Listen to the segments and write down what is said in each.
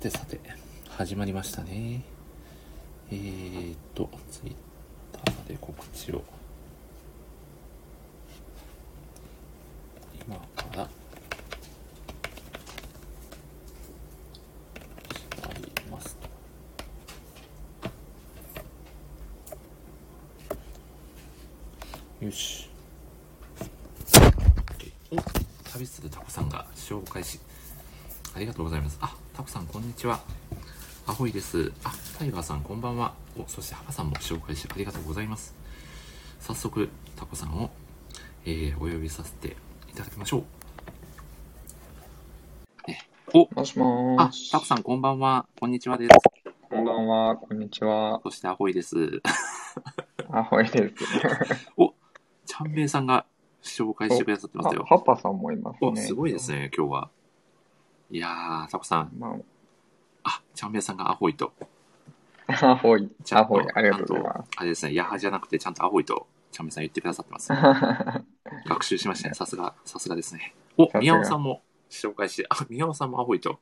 てさて、始まりましたね。えーっと、ツイッターで告知を。今から、しまいますと。よし。お旅するタコさんが紹介し、ありがとうございます。あ、タコさん、こんにちは。アホイです。あ、タイガーさん、こんばんは。お、そしてハパさんも紹介し、ありがとうございます。早速、タコさんを、えー、お呼びさせていただきましょう。ね、お、もしもあ。タコさん、こんばんは。こんにちはです。こんばんは、こんにちは。そして、アホイです。あ、ほいです。お、ちゃんめいさんが紹介してくださってますよあ、。パパさんもいますお、ね。すごいですね、今日は。いやー、タコさん、まあ、ちゃんめいさんがアホイと。あ、アホイ。ちゃんとアホイ、ありがとうございまとあれですね、ヤハじゃなくて、ちゃんとアホイと、ちゃんめいさん言ってくださってます。す。学習しましたね。さすが、さすがですね。お宮尾さんも紹介して、あ、宮尾さんもアホイと。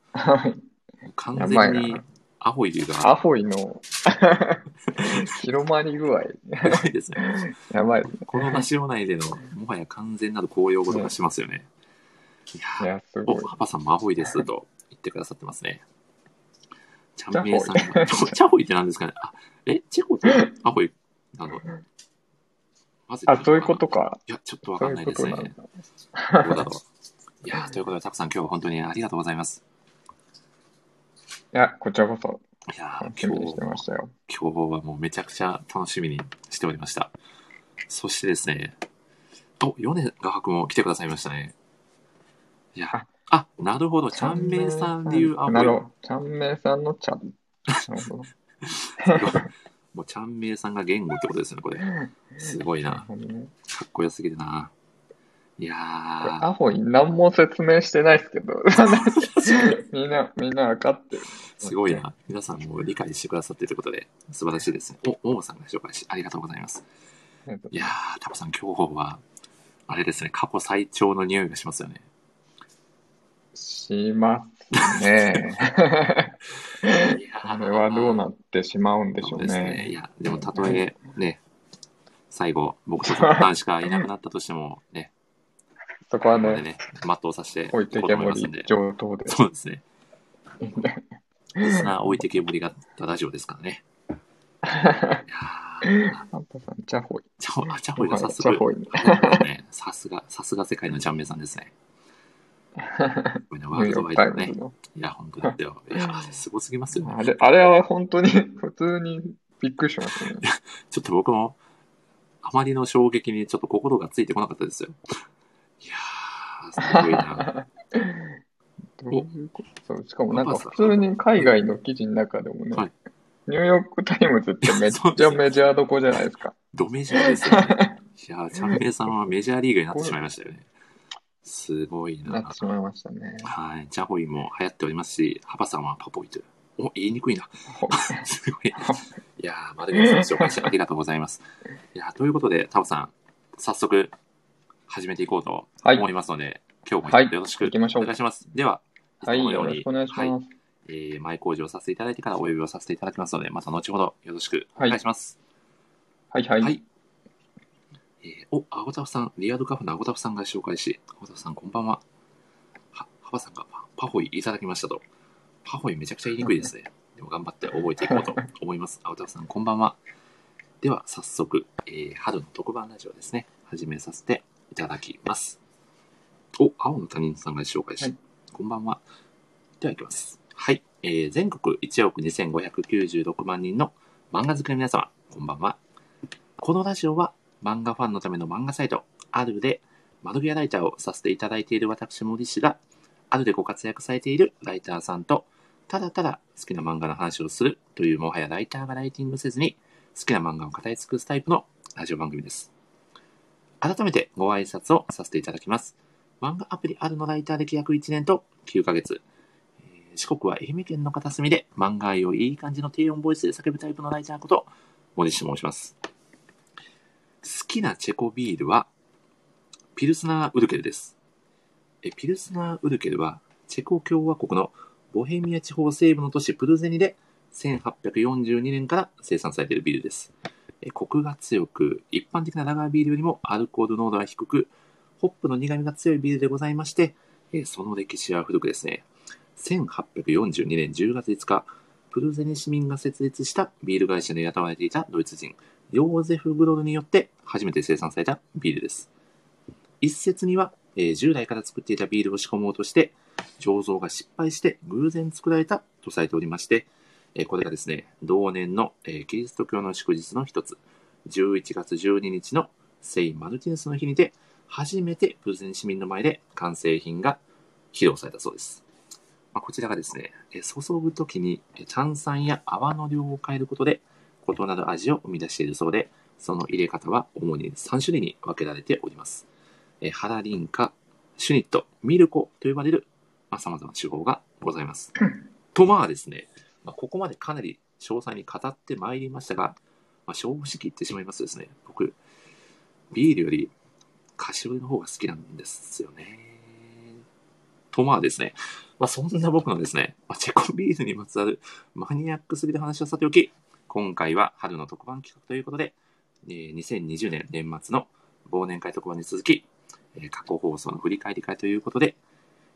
完やばい全にな。アホイがアホイの 広まり具合。すごいですね。やばいですね。このラジオ内での、もはや完全なる公用語とかしますよね。いいやすごいお、。ハパさんもアホイですと言ってくださってますね。ちゃんめいさんチャホイが、ち ょチャホイって何ですかね？あ、え、チェコってアホイなの？あ、そういうことか。いや、ちょっとわかんないですね。いうことなんだ。どうだろう。いやーということで、たくさん今日は本当にありがとうございます。いや、こちらこそ、いやー楽しみにしてましたよ。今日はもうめちゃくちゃ楽しみにしておりました。そしてですね、お、米画伯も来てくださいましたね。いや、あ、なるほど、ちゃんめいさん流アホなるほど。ちゃんめいさんのちゃん。なるほど。もうちゃんめいさんが言語ってことですよね、これ。すごいな。かっこよすぎるな。いやー、アホイ何も説明してないですけど、みんな、みんな分かってる。すごいな。皆さんも理解してくださっているということで、素晴らしいですね。お、ももさんが紹介し、ありがとうございます。いやー、タコさん、今日は、あれですね、過去最長の匂いがしますよね。しますね。これはどうなってしまうんでしょうそうね。いや、でもたとえね、最後、僕とタンしかいなくなったとしても、ね、そこはね、ね、全うさせて置いてけぼり。上等で。そうですね。リスナー置いてけぼりがラジオですからね。ハンパさん、チャホイ。チャホあチャホイが早速、チャホイ。ね、さすが、さすが世界のジャンメイさんですね。ワールドワイドのね。いや、本当だよ。いや、すごすぎますよね。あれ、あれは本当に、普通にびっくりしましたね。ちょっと僕も、あまりの衝撃にちょっと心がついてこなかったですよ。いやー、すごいな。どういうこと？そうしかもなんか普通に海外の記事の中でもね、はいニューヨークタイムズってめっちゃメジャーどこじゃないですか。ドメジャーですよね。いやー、チャンペイさんはメジャーリーグになってしまいましたよね。すごいななって。しまいましたね。はい。チャホイも流行っておりますし、ハパさんはパポイという。お、言いにくいな。ほすごい。いやー、丸源さん紹介してありがとうございます。いやーということで、タオさん、早速、始めていこうとはい思いますので、今日はいもよろしくお願いします。では、はい、ようによろしくお願いします。はいえー前工場させていただいてからお呼びをさせていただきますので、また後ほどよろしくお願いします。はい、はい、はい。えーお、アゴタフさん、リアルカフェのアゴタフさんが紹介し、アゴタフさんこんばんは。は、ハバさんがパパホイいただきましたと。パホイめちゃくちゃ言いにくいですね。でも頑張って覚えていこうと 思います。アゴタフさんこんばんは。では早速、えー春の特番ラジオですね。始めさせていただきます。お、青の他人さんが紹介し、はいこんばんは。では行きます。はい。えー全国1億2596万人の漫画好きの皆様、こんばんは。このラジオは漫画ファンのための漫画サイト、あるで窓際ライターをさせていただいている私、森氏が、あるでご活躍されているライターさんと、ただただ好きな漫画の話をするというもはやライターがライティングせずに、好きな漫画を語り尽くすタイプのラジオ番組です。改めてご挨拶をさせていただきます。漫画アプリあるのライター歴約1年と9ヶ月。えー四国は愛媛県の片隅で漫画愛をいい感じの低音ボイスで叫ぶタイプのライターこと、森氏と申します。好きなチェコビールは、ピルスナーウルケルです。えピルスナーウルケルは、チェコ共和国のボヘミア地方西部の都市プルゼニで1842年から生産されているビールです。えコクが強く、一般的なラガービールよりもアルコール濃度が低く、ホップの苦味が強いビールでございまして、えその歴史は古くですね、1842年10月5日、プルゼニ市民が設立したビール会社で雇われていたドイツ人、ヨーゼフ・グロルによって初めて生産されたビールです。一説には、えー従来から作っていたビールを仕込もうとして、醸造が失敗して偶然作られたとされておりまして、えーこれがですね、同年の、えーキリスト教の祝日の一つ、11月12日の聖マルティヌスの日にて、初めてプルゼン市民の前で完成品が披露されたそうです。まあ、こちらがですね、えー注ぐときに炭酸や泡の量を変えることで異なる味を生み出しているそうで、その入れ方は主に3種類に分けられております。えーハラリンカ、シュニット、ミルコと呼ばれる、まあ、様々な手法がございます。とまあですね、まあ、ここまでかなり詳細に語ってまいりましたが、まあ、正直言ってしまいますとですね、僕、ビールより菓子折りの方が好きなんですよね。とまあですね、まあ、そんな僕のですね、まあ、チェコビールにまつわるマニアックすぎる話をさておき、今回は春の特番企画ということで、えー2020年年末の忘年会特番に続き、えー過去放送の振り返り会ということで、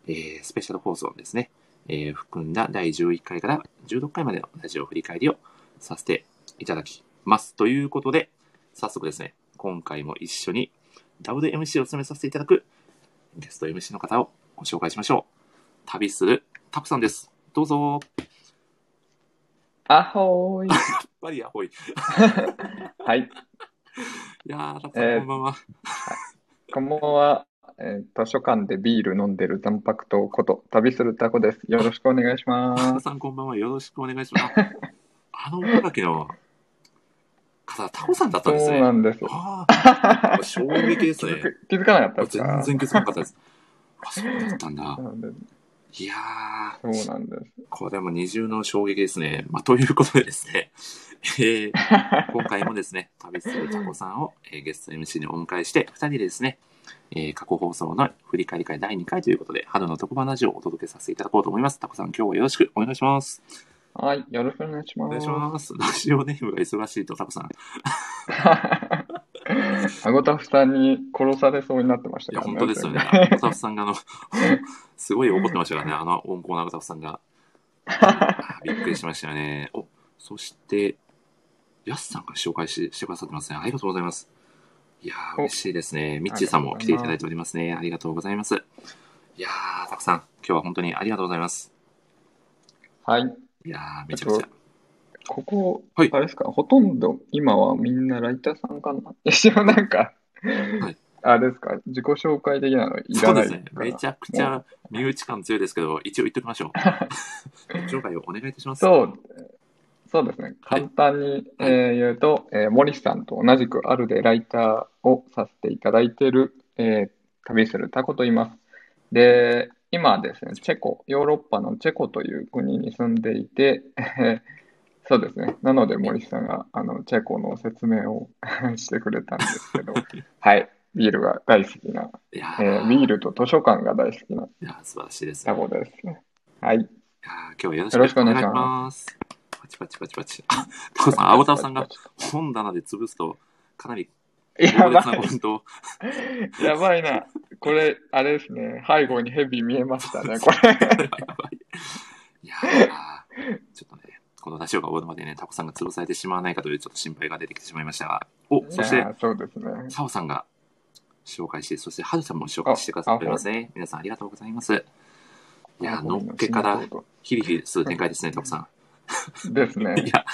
えースペシャル放送ですね、えー含んだ第11回から16回までのラジオ振り返りをさせていただきます。ということで、早速ですね、今回も一緒に WMC を務めさせていただくゲスト MC の方をご紹介しましょう。旅するタクさんです。どうぞ。アホーい。やっぱりアホイ。いはい。やー、タクさん、えーこんばんは。こんばんは。えー図書館でビール飲んでる残白糖こと旅するタコです。よろしくお願いしタます。クさん、こんばんは。よろしくお願いします。あの岡崎の方、タコさんだったんですね。そうなんです。ああ、衝撃ですね。気づく気づかなかったですか？全然気づかなかったです。あ、そうだったんだ。いやー、そうなんです。これも二重の衝撃ですね。まあ、ということでですね、えー今回もですね、旅するタコさんを、えーゲスト MC にお迎えして、二人でですね、えー過去放送の振り返り会第2回ということで、春の特番ラジオをお届けさせていただこうと思います。タコさん、今日はよろしくお願いします。はい。よろしくお願いしお願います。します。ラジオネームが忙しいとタコさん。アゴタフさんに殺されそうになってましたいや、本当ですよね。アタフさんがあの、すごい怒ってましたからね、あの温厚なアタフさんが。あびっくりしましたよね。お、そして、ヤスさんが紹介ししてくださってますね。ありがとうございます。いやー、お嬉しいですね。ミッチーさんも来ていただいておりますね。ありがとうございます。いやー、たくさん、今日は本当にありがとうございます。はい。いやー、めちゃくちゃ。ここ、はいあれですか、ほとんど今はみんなライターさんかな？一応なんか、いあれですか、自己紹介的なのいそうですね。めちゃくちゃ身内感強いですけど、一応言っておきましょう。自己紹介をお願いいたします。そう、そうですね。はい簡単に、えー言うと、えー森さんと同じくあるでライターをさせていただいている、えー旅するタコと言います。で、今ですね、チェコ、ヨーロッパのチェコという国に住んでいて、えーそうですね。なので森さんがあのチェコの説明を してくれたんですけど、はい。ビールが大好きな、いやー、えービールと図書館が大好きないやー素晴らしいです。タコですね。はい。いやー今日はよろしくお願いします。パチパチパチパチ。あ、タコさん、青タコさんが本棚で潰すと、かなりやばいコメントを。やばいな。これ、あれですね。背後にヘビ見えましたね、これ。やばいやちょっとね、このラジオが終わるまでね、タコさんが潰されてしまわないかというちょっと心配が出てきてしまいましたが、お、そしてそうですね。サオさんが紹介して、そしてハルさんも紹介してくださっておりますね。皆さんありがとうございます。いやー、のっけからヒリヒリする展開ですね、タコさん。い ですね。や、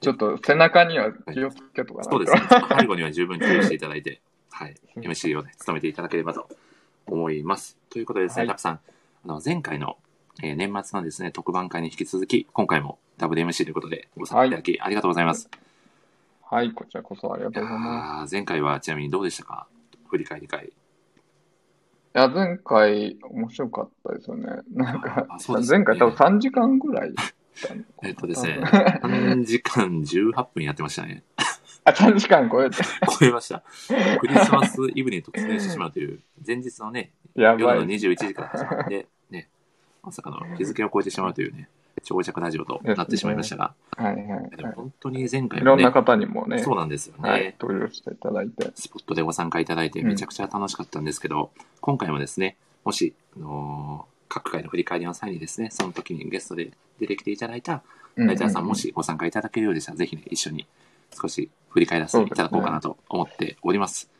ちょっと背中には気をつけとかな。そうですね。背後には十分注意していただいて、はい。MC をね、務めていただければと思います。ということでですね、はいたくさん、あの、前回の、えー年末のですね、特番会に引き続き、今回も WMC ということでご参加いただき、ありがとうございます。はい、こちらこそありがとうございます。ー前回はちなみにどうでしたか？振り返り会。いや、前回面白かったですよね。なんかあ、そうですね前回多分3時間ぐらい。えっとですね、多3時間18分やってましたね。あ、3時間超えて。超えました。クリスマスイブに突入してしまうという、前日のね、夜 のやばい。21時から始まって、ね、まさかの日付を超えてしまうというね、長尺ラジオとなってしまいましたが、はいはいはい。でも本当に前回いもね、ろんな方にもね、そうなんですよね、はい、登場していただいて。スポットでご参加いただいてめちゃくちゃ楽しかったんですけど、今回もですね、もし、あのー各回の振り返りの際にですね、その時にゲストで出てきていただいたライターさん、もしご参加いただけるようでしたら、ぜひね、一緒に少し振り返らせていただこうかなと思っております。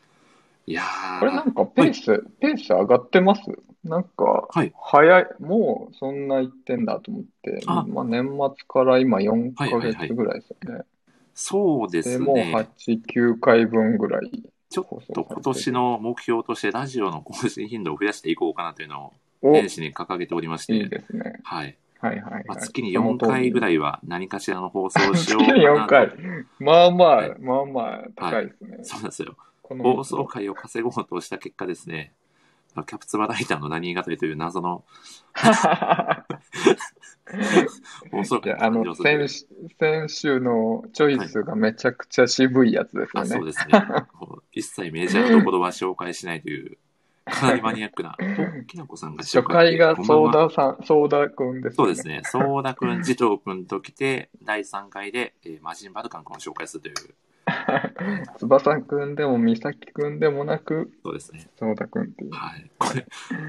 いやー、これなんかペース、ペース上がってます？なんか、はい早い、もうそんな言ってんだと思って、あまあ年末から今4ヶ月ぐらいですよね。そうでですもうね。8、9回分ぐらいちょ放送と今年の目標としてラジオの更新頻度を増やしていこうかなというのをお、年始に掲げておりまして、いいですね。はい。はいはいはい。まあ、月に4回ぐらいは何かしらの放送をしよう月に4かなと。回。まあまあ、はいまあまあ高いですね。そうなんですよ。この放送回を稼ごうとした結果ですね、キャプツバライターの何語りという謎の 放送いや、回があの、先週先週のチョイスがめちゃくちゃ渋いやつですよあそうね。ですね。一切メジャーなところは紹介しないという、かなりマニアックな。お きなこさんが初回がソーダさん、ソーダくんですよね。そうですね。ソーダくん、ジトーくんと来て、第3回で、えーマジンバルカンくんを紹介するという、翼くんでも、美咲くんでもなく、そうですね。ソーダくんっていう。はい。これ、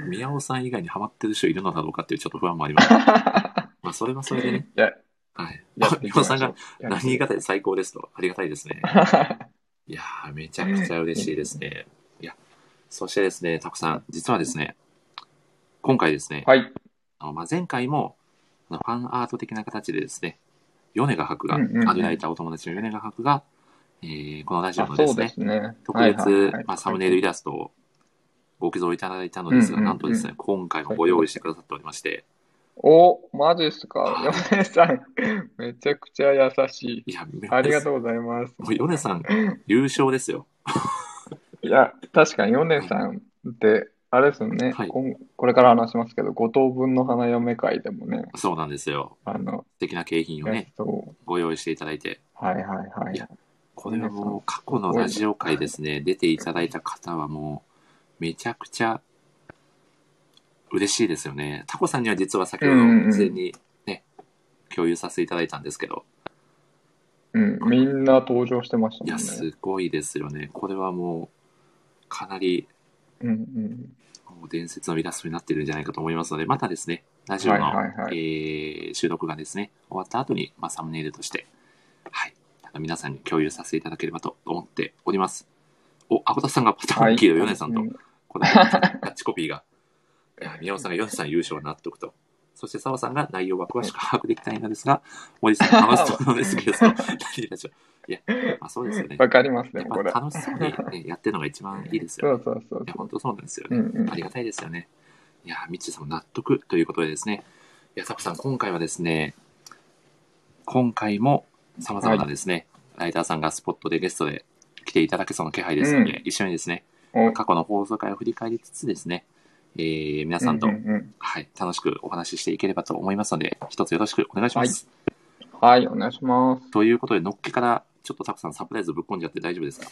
宮尾さん以外にハマってる人いるのだろうかっていうちょっと不安もあります。まあ、それはそれでね。いや、はい。宮尾さんが何語で最高ですと、ありがたいですね。いやー、めちゃくちゃ嬉しいですね。いや、そしてですね、たくさん、実はですね、今回ですね、はい。あのまあ、前回も、ファンアート的な形でですね、米賀博が、うんうんうんアルライターお友達の米賀博が、えーこのラジオあのですねすね。特別、はいはいはいまあ、サムネイルイラストをご寄贈いただいたのですが、うんうんうんなんとですね、今回もご用意してくださっておりまして、お、マジっすか？はい米さん、めちゃくちゃ優しい。いや、ありがとう。うございます。もう米さん、優勝ですよ。いや、確かに米さんって、あれですよね、はいこんこれから話しますけど、五等分の花嫁会でもね、そうなんですよ。あの、素敵な景品をやね、ご用意していただいて、はいはいはいいや。これはもう過去のラジオ回ですね、出ていただいた方はもう、めちゃくちゃ嬉しいですよね。タコさんには実は先ほど事前にね、共有させていただいたんですけど、うん、みんな登場してましたいや。すごいですよね。これはもう、かなりうんうん。もう伝説のイラストになってるんじゃないかと思いますので、またですね、ラジオの、えー収録がですね、終わった後に、まあ、サムネイルとして、はい、皆さんに共有させていただければと思っております。お、アコタさんがパターンキーのヨネさんと、うんこのキャッチコピーが、宮尾さんがヨネさん優勝納得と、そして澤さんが内容は詳しく把握できないのですが、森さん楽しそうなんですけど、何でしょう。いや、まあそうですよね。わかりますね、やっこれ。ぱ楽しそうに、ね、やってるのが一番いいですそよね。うそうそういや、本当そうなんですよね。うんうんあ。りがたいですよね。いやー、ミッチーさんも納得ということでですね。いや、タコさん、今回はですね、今回も様々なですね、ライターさんがスポットでゲストで来ていただけそうな気配ですので、うん一緒にですね、お過去の放送回を振り返りつつですね、えー、皆さんと、うんうんうんはい、楽しくお話ししていければと思いますので、一つよろしくお願いします。はい、お願いします。ということで、のっけから、ちょっとタコさんサプライズぶっ込んじゃって大丈夫ですか？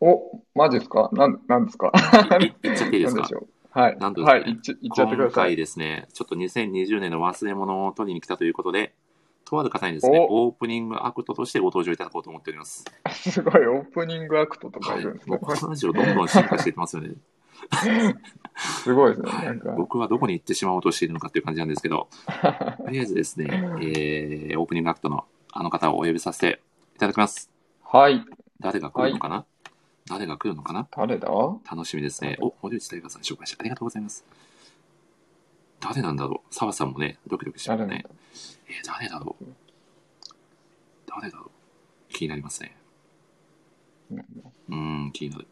お、マジですか？なん、なんですか？いい言っちゃっていいですか？なんでしょう？はい。なんとですねはい、いっちいっちゃってくだ今回さい。ですね、ちょっと2020年の忘れ物を取りに来たということで、とある方にですね、おオープニングアクトとしてご登場いただこうと思っております。すごい、オープニングアクトとかはいいるんで。すね。もうこのラジオどんどん進化していってますよね。すごいですね。はいなんか、僕はどこに行ってしまおうとしているのかっていう感じなんですけど、とりあえずですね、えー、オープニングアクトのあの方をお呼びさせていただきます。はい。誰が来るのかな、誰が来るのかな？誰だ？楽しみですね。お、森内大河さん紹介してありがとうございます。誰なんだろう澤さんもね、ドキドキしますね。えー、誰だろう誰だろう気になりますね。うーん、気になる。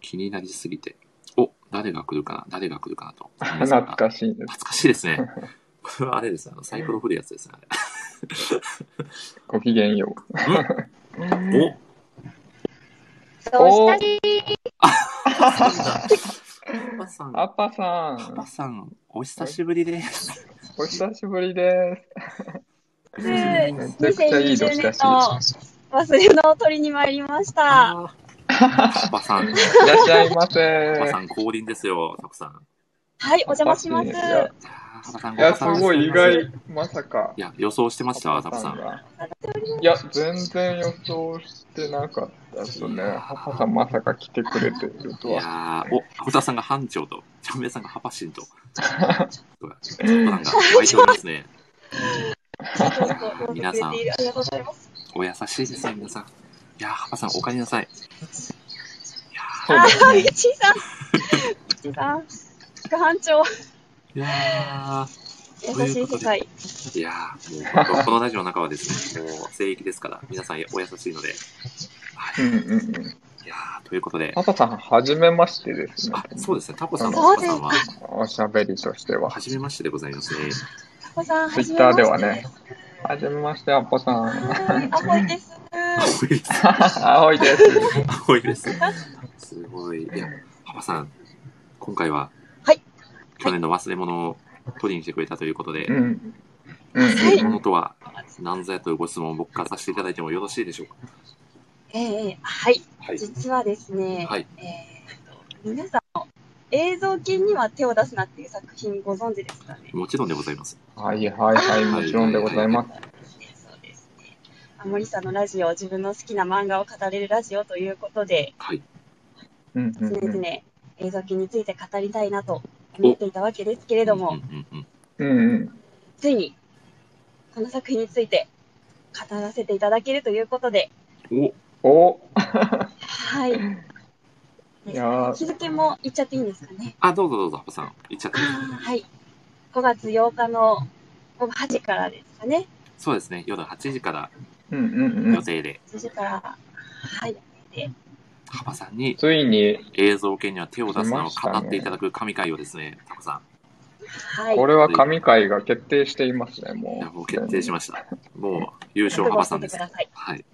気になりすぎて。お、誰が来るかな誰が来るかなと。懐かしいです。懐かしいですね。これはあれです。あの、サイコロ振るやつですね。ごきげんよう。あれそうしたし、お パパさん、アッパさパパん、さん、お久しぶりです。お久しぶりでめめちゃくちゃいい年だしの忘れ物を取りに参りました。あーパパさん、す。いらっしゃいまパパせさ。ん降臨ですよ、たくさん。はい、お邪魔します。いやすごい意外い。まさか。や、予想してました、タコさん。が。いや、全然予想してなかったですね。ハパさんまさか来てくれてるといやは。ー、お、小田さんが班長と、ちゃんめいさんがハパシンと、ちょっとなんか湧いておりますね。皆さん。お優しいですね、皆さん。いやー、ハパさん、お帰りなさい。いやー、ね。みちさん。みちさん。副班長。ー、いや優しい世界。ー、いやー、もう本当、このラジオの中はですね、もう聖域ですから、皆さんお優しいので。はい。うんうんうん。いやー、ということで、ハパさん、はじめましてですねあ。、そうですね、タコさんのタコさんは、おしゃべりとしては。初めましてでございますね。タコさん、ツイッターではね。はじめまして、ハパさはん。い、あほいです。青いです。青いです。青いです。すごい。いや、ハパさん、今回は、はい。去年の忘れ物を取りに来てくれたということで、うん。うんうん忘れ物とは何ぞやというご質問を僕からさせていただいてもよろしいでしょうか？ええはい。はい。実はですね、はい。えーと、皆さんの映像犬には手を出すなっていう作品ご存知ですかね？もちろんでございます。はいはいはい、もちろんでございます。そうですね。あ森さんのラジオ、自分の好きな漫画を語れるラジオということで、はい。うんうん常々うん映像機について語りたいなと思っていたわけですけれども、うんうんうんうん。ついにこの作品について語らせていただけるということで、うん。おおはい。いやー日付も言っちゃっていいんですかね。あ、どうぞどうぞ、ハパさん。言っちゃってはい。5月8日の午後8時からですかね。そうですね、夜8時からうんうんうん。予定で、8時から、はい。でハパさんについに、映像系には手を出すのを語っていただく神回をですね、タコさん。はい。これは神回が決定していますね、も。いうや、もう決定しました。もう、優勝ハパさんです。はい。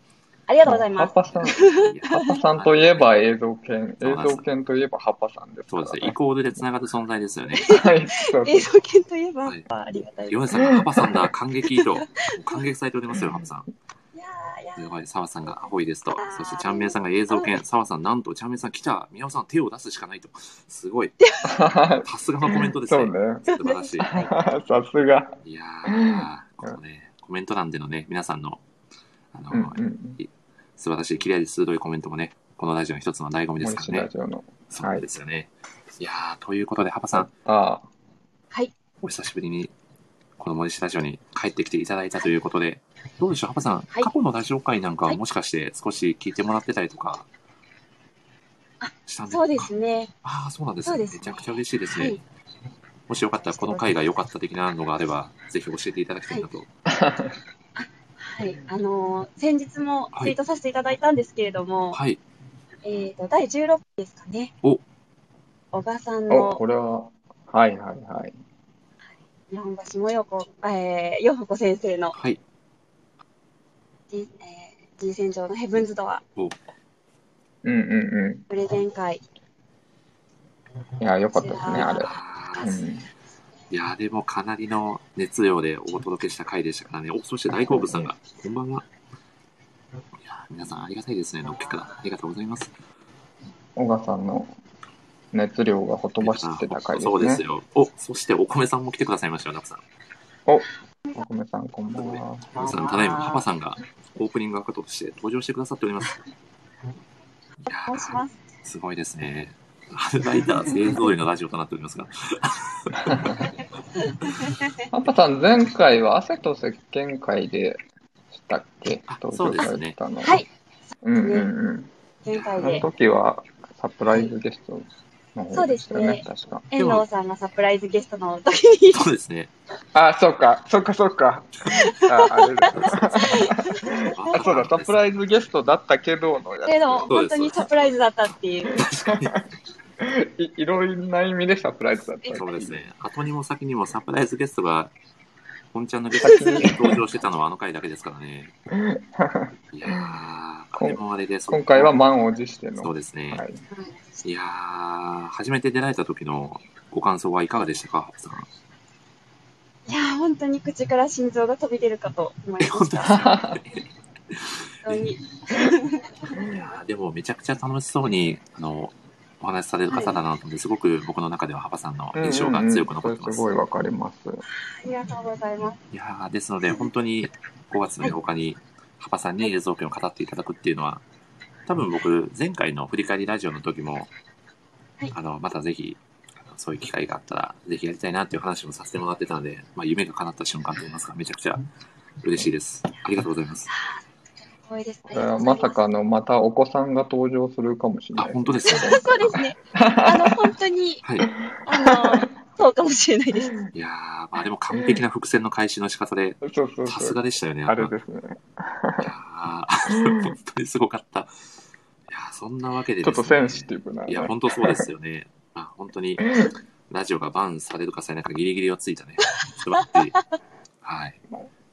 ありがとうございます。ハッパさん、ハッパさんといえば映像犬、映像犬といえばハッパさんですそうですね、イコールで繋がる存在ですよね。はい、そう映像犬といえば、はいありがたいです。ヨネさんがハパさんだ、感激と、感激されておりますよ、ハパさん。いやーい澤さんがアホイですと。そして、ちゃんめいさんが映像犬。澤さん、なんと、ちゃんめいさん来た。宮尾さん、手を出すしかないと。すごい。さすがのコメントですね。そうね。素晴らしい。さすが。いやー、このね、コメント欄でのね、皆さんの、あの、うんうん。素晴らしい、綺麗で鋭いコメントもね、このラジオの一つの醍醐味です森からね。そうですよね。いやー、ということで、ハパさん、あはい。お久しぶりに、この森氏ラジオに帰ってきていただいたということで、どうでしょう、ハパさん、はい過去のラジオ回なんかははいもしかして少し聞いてもらってたりとかあしたんですか？そうですね。ああ、そうなんですね。そうですめちゃくちゃ嬉しいですね。はいもしよかったら、この回が良かった的なのがあれば、ぜひ教えていただきたいなと。はい。あのー先日もツイートさせていただいたんですけれども、はい。えっ、と、第16期ですかね。お小賀さんのこれは、はいはいはい。日本橋もよこ、えー、よふこ先生のはい。G、えー、G 戦場のヘブンズドアうんうんうプレゼン会。ん。いや、よかったですね、あれ。うん。いやー、でもかなりの熱量でお届けした回でしたからね。お、そして大好物さんが、こんばんは。いやー皆さんありがたいですね、のっけから。ありがとうございます。小川さんの熱量がほとばしってた回ですね。そうですよ。お、そしてお米さんも来てくださいましたよ、ナプさん。お米さん、こんばんは。皆さん、ただいま、パパさんがオープニングアクトとして登場してくださっております。いやす。ー、すごいですね。アルバイター勢ぞろいのラジオとなっておりますが。パパさん、前回は汗と石鹸会でしたっけ？あ登場されてたの。はい。うんうんうん。あの前回で、時はサプライズゲストの方でしたよね、確か。遠藤さんがサプライズゲストの時に、そうですね。あ、そうか、そうか、そうか。あ、あれだ。あ、そうだ、サプライズゲストだったけどのやけど、そう本当にサプライズだったっていう。確かに。つ。いいろいろな意味でサプライズだった。そうです。ね。後にも先にもサプライズゲストが、本ちゃんのゲストに登場してたのはあの回だけですからね。いやー、あれもあれです。今回は満を持しての。そうですね。はい。いやー、初めて出られた時のご感想はいかがでしたか。いやー、本当に口から心臓が飛び出るかと思いました。本当に。いやーでもめちゃくちゃ楽しそうに、あの、お話しされる方だなと思って、すごく僕の中では幅さんの印象が強く残ってます。すごいわかります。ありがとうございます。いやーですので、本当に5月の8日に、幅さんに映像権を語っていただくっていうのは、多分僕、前回の振り返りラジオの時も、はいあの、またぜひ、そういう機会があったら、ぜひやりたいなっていう話もさせてもらってたので、まあ、夢が叶った瞬間といいますか、めちゃくちゃ嬉しいです。ありがとうございます。光栄です。これはまさかのまたお子さんが登場するかもしれあな、い。本当ですか？そうですね。あの、本当に、はい。あの、そうかもしれないです。いやー、まあでも完璧な伏線の回収の仕方で、そうそうさす。がでしたよね。あれですね。いやー 本当にすごかった。いやーそんなわけでちょですね。っとセンシティブな、ね。いや、本当そうですよね。まあ、本当に、ラジオがバンされるかされないかギリギリをついたね。素晴らしい。はい。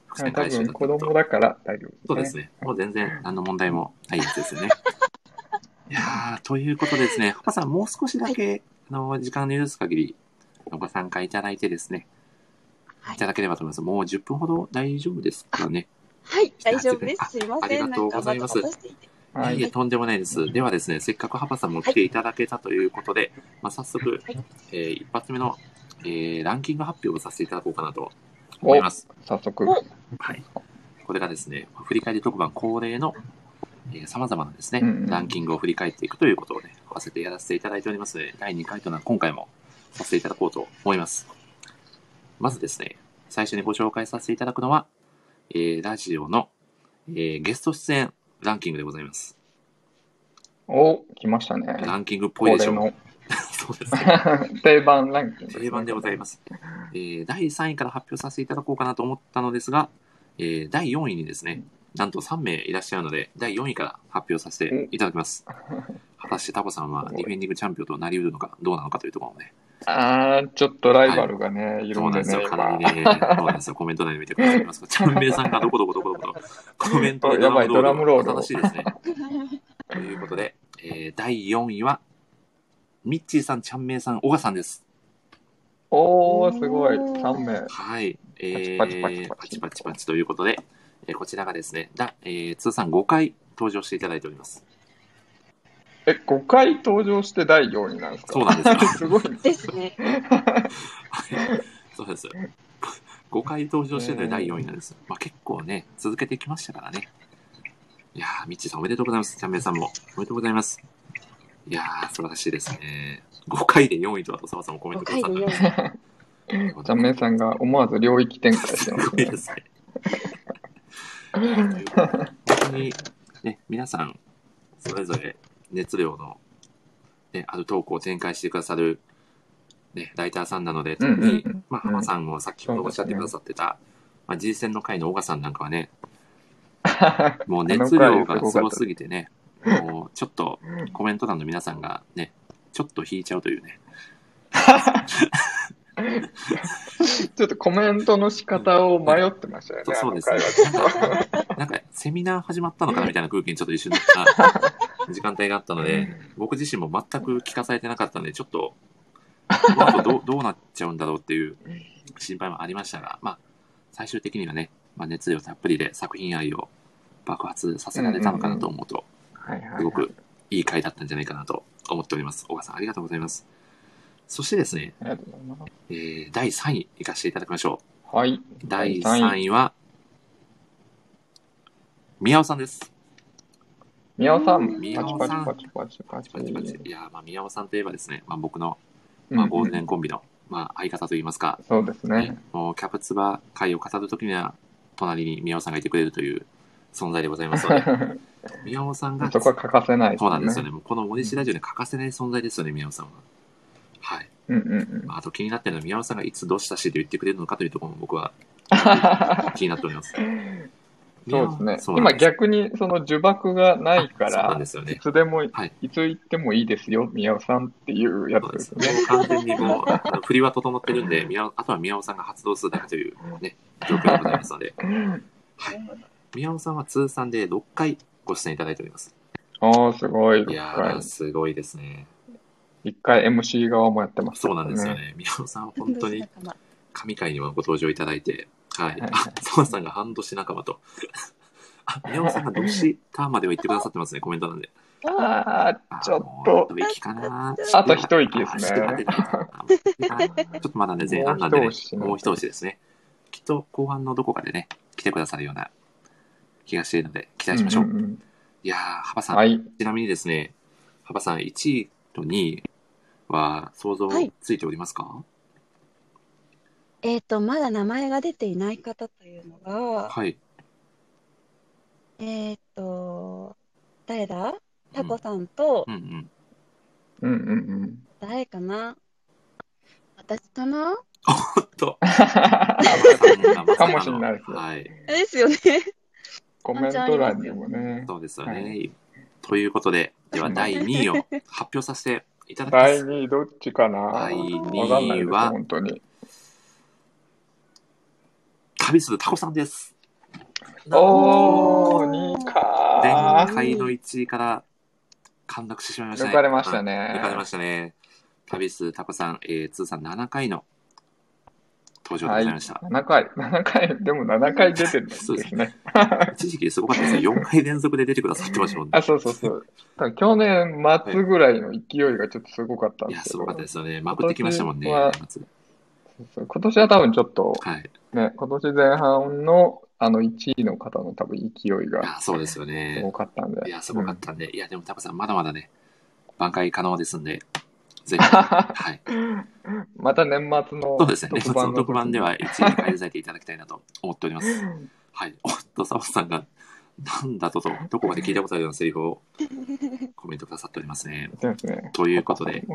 伏線多回収子供だから大丈夫ですね。そうですね。もう全然何の問題もないやつですよね。いやー、ということでですね、パパさん、もう少しだけ、あの、時間の許す限り、ご参加いただいてですね、はいいただければと思います。もう10分ほど大丈夫ですかね。はい、大丈夫です。すいません。ありがとうございますはいいえ、とんでもないです。ではですね、せっかくハパさんも来ていただけたということで、まあ、早速、はいえー一発目の、えーランキング発表をさせていただこうかなと思います。早速。おはい。これがですね、振り返り特番恒例の、えー、様々なですね、うんうんランキングを振り返っていくということをね、合わせてやらせていただいておりますので、第2回となる今回もさせていただこうと思います。まずですね、最初にご紹介させていただくのは、えーラジオの、えーゲスト出演ランキングでございます。お、来ましたね。ランキングっぽいでしょう。そうですね。の 定番ランキング定番でございます。えー第3位から発表させていただこうかなと思ったのですが、えー第4位にですね、なんと3名いらっしゃるので、第4位から発表させていただきます。果たしてタコさんはディフェンディングチャンピオンとなりうるのか、どうなのかというところをね、あー、ちょっとライバルがね、いるんでね、そうなんですよ。かなり今。ね、そうなんですよ。コメント欄で見てくださいますが、チャンベイさんがどこどこどこどこと、コメントでやばいドラムロール楽しいですね。ということで、えー第4位は、ミッチーさん、チャンメイさん、小賀さんです。おー、すごい。3名。はい。えー、パチパチパチパチパチパチパチということで、えーこちらがですね、だえー通算5回登場していただいております。え、5回登場して第4位なんですか？そうなんですよ すごいね。ですね。は いそうです。5回登場して第4位なんです。まあ結構ね、続けてきましたからね。いやー、ミッチーさんおめでとうございます。チャンメイさんもおめでとうございます。いやー、素晴らしいですね。5回で4位とあと澤さんもコメン5トくだ回さった。で4位。ジャンメイさんが思わず領域展開してすますねごい で。すね。本当に、ね、皆さん、それぞれ熱量の、ね、あるトークを展開してくださる、ね、ライターさんなので、特に、まあ、浜さんもさっきほどおっしゃってくださってた、まあ、G 戦の会の小賀さんなんかはね、もう熱量がすごすぎてね、もうちょっとコメント欄の皆さんがね、ちょっと引いちゃうというね、ちょっとコメントの仕方を迷ってましたよね。そうですね。なんかセミナー始まったのかなみたいな空気にちょっと一瞬なった時間帯があったので、僕自身も全く聞かされてなかったので、ちょっと、この後どう どうなっちゃうんだろうっていう心配もありましたが、まあ、最終的にはね、まあ、熱量たっぷりで作品愛を爆発させられたのかなと思うと、すごくいい回だったんじゃないかなと思っております。小川さん、ありがとうございます。そしてですね。えー第3位行かせていただきましょう。はい。第第三3位は、宮尾さんです。宮尾さん、宮尾さんパチパチパチパチパチ。パチパチ。いやー、まあ、宮尾さんといえばですね、まあ、僕の、まあ、ゴールデンコンビの、まあ、相方といいますか、そうですね。もうキャプツバ会を語るときには、隣に宮尾さんがいてくれるという存在でございますので、宮尾さんが、そこは欠かせないそうなんですよね。もうこの森氏ラジオに欠かせない存在ですよね、宮尾さんは。はい。うんうんうん。まあ、あと気になってるのは、宮尾さんがいつどうしたしと言ってくれるのかというところも僕は 気になっております。そうですね。す今逆にその呪縛がないから、いですよね。つでも、はいいつ行ってもいいですよ、宮尾さんっていうやつですすね。もう完全にもう、振りは整ってるんで、宮尾あとは宮尾さんが発動するだけというね、状況でございますので、はい。宮尾さんは通算で6回ご出演いただいております。ああ、すごい。いや6回ー、すごいですね。一回 MC 側もやってます、そうなんですよ。ね。宮尾さんは本当に神回にもご登場いただいて、はい。はいあ、澤さんが半年仲間と。あ、宮尾さんが年ターンまでは言ってくださってますね、コメントなんで。ああ、あちょっもとう、一息かな。あと一息ですねちょっとまだね、前半なんでねもう一押しですね。きっと後半のどこかでね、来てくださるような気がしているので、期待しましょう。んんんいやー、幅さん、はい。ちなみにですね、幅さん、1位と2位は想像はいついておりますか？えっと、まだ名前が出ていない方というのが、はい。えっと、誰だ？タコさんとう、んうん。うんうんうん。誰かな？私かな？おっと。かもしれないですよはい。ですよね。コメント欄にもね。そうですよね。はということで、では第2位を発表させていただきま第す。2位どっちかな？わ第二位は本当に。旅するタコさんです。おー、2位か前回の1位から陥落してしまいましたね。抜かれましたねはい抜かれましたね。旅するタコさん、えー、通算7回の登場ではい。ございました。7回、7回、でも7回出てるん ですね。一時期すごかったですね。4回連続で出てくださってましたもんね。あ、そうそうそう。多分去年末ぐらいの勢いがちょっとすごかったんいや、ですけど。すごかったですよね。まくってきましたもんね。今年は多分ちょっと、はい。ね、今年前半のあの1位の方の多分勢いいがや、そうですよすねご。かったんで。いや、すごかったんで。いや、でもタコさん、まだまだね、挽回可能ですんで、ぜひ、はい。うんまた年末のそうですね。年末のの特番では1位に返り咲いていただきたいなと思っております。はい。おっと、サボさんが、なんだとと、どこかで聞いたことあるようなセリフを コメントくださっておりますね。すね。ということで、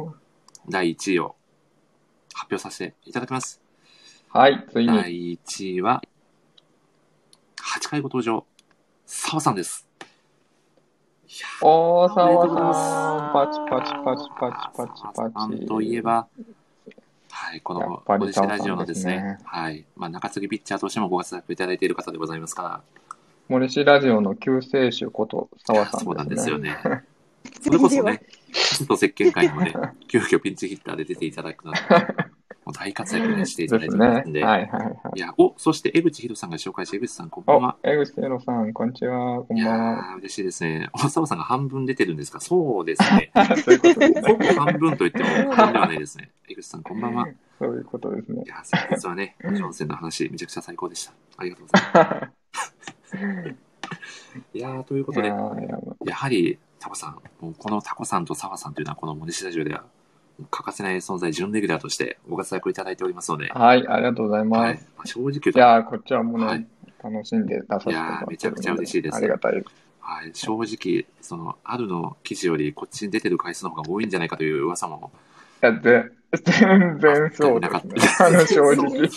第1位を発表させていただきます。はい、ついに。第1位は、8回ご登場、サボさんです。おー、おめでとうございさん、パチパチパチパチパチパチ。さんといえば、はい、このご自身ラジオのですね、はい、まあ、中継ぎピッチャーとしてもご活躍いただいている方でございますから、森氏ラジオの救世主こと澤さんですね。そうなんですよね。それこそね、ちょっと石鹸界にもね、急遽ピンチヒッターで出ていただくなど、もう大活躍ねしていただい。てますんで、はいはいはい。いや、お、そして江口博さんが紹介して、江口さんこんばんおは。、江口弘さん、こんにちは。こんいやばんは。ー、嬉しいですね。お、サボさんが半分出てるんですか？そうですね。そういうことですほぼね。半分と言っても過言ではないですね。江口さんこんばんは。いそういうことですね。や、先日はね、ジョンセンの話、めちゃくちゃ最高でした。ありがとうございます。いやー、ということで、やはり、タコさん、もうこのタコさんとサワさんというのは、この森下ラジオでは、欠かせない存在、準レギュラーとしてご活躍いただいておりますので、はい、ありがとうございはます。い、まあ正直言うと、いやーこっちはもうね、はい楽しんで出させていやーめちゃくちゃ嬉しいですありがたい。はい、正直、その、あるの記事よりこっちに出てる回数の方が多いんじゃないかという噂も、いや、ぜ全然そうですね。あの、正直。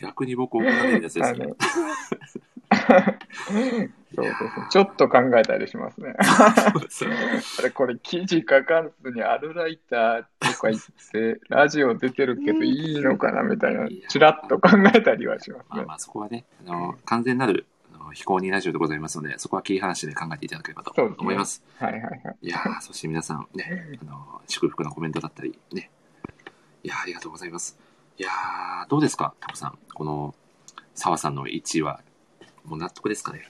逆に僕怒られるやつですあねの。そうですね。ちょっと考えたりしますね。あれ、これ記事書かずにアルライターとか言って、ラジオ出てるけどいいのかなみたいな、ちらっと考えたりはしますね。まあまあ、そこはね、あの、完全なる、あの非公認ラジオでございますので、そこは切り離しで考えていただければと思います。はいはいはい。いやー、そして皆さんね、あの、祝福のコメントだったり、ね。いやーありがとうございます。いやーどうですか、タコさん。この、澤さんの1位は、もう納得ですかね。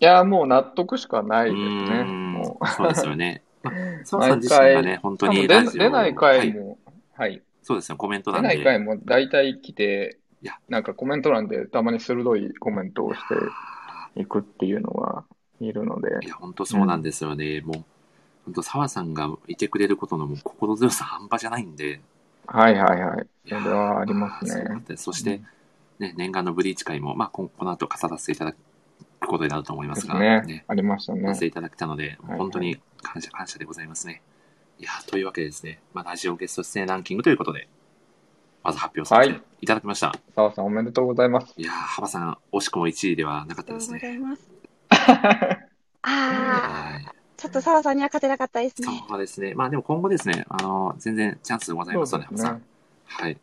いや、もう納得しかなういですね。もう。そうですよね。まあ澤さん自身がね、本当にラジオ出出ないはい、回も、はい。そうですね、コメント出欄で。ない回も大体来ていや、なんかコメント欄でたまに鋭いコメントをしていくっていうのがいるのでい、や、本当そうなんですよね。もう、本当澤さんがいてくれることのもう心強さ半端じゃないんで。はいはいはい。いそれはありますねそして、ね、念願のブリーチ会も、まあ、ここの後飾らせていただくことになると思いますすねね。ありましたねさせ。ていただけたので、はい本当に感謝感謝でございますね。いやーというわけでですね、まあ、ラジオゲスト出演ランキングということで、まず発表させていただきました。澤さんおめでとうございます。い、やー幅さん、惜しくも1位ではなかったですありがとうござね。います。ああ、はい。ちょっと澤さんには勝てなかったですね。そうですね。まあでも今後ですね、あの、全然チャンスございますので、ね幅さん。はい。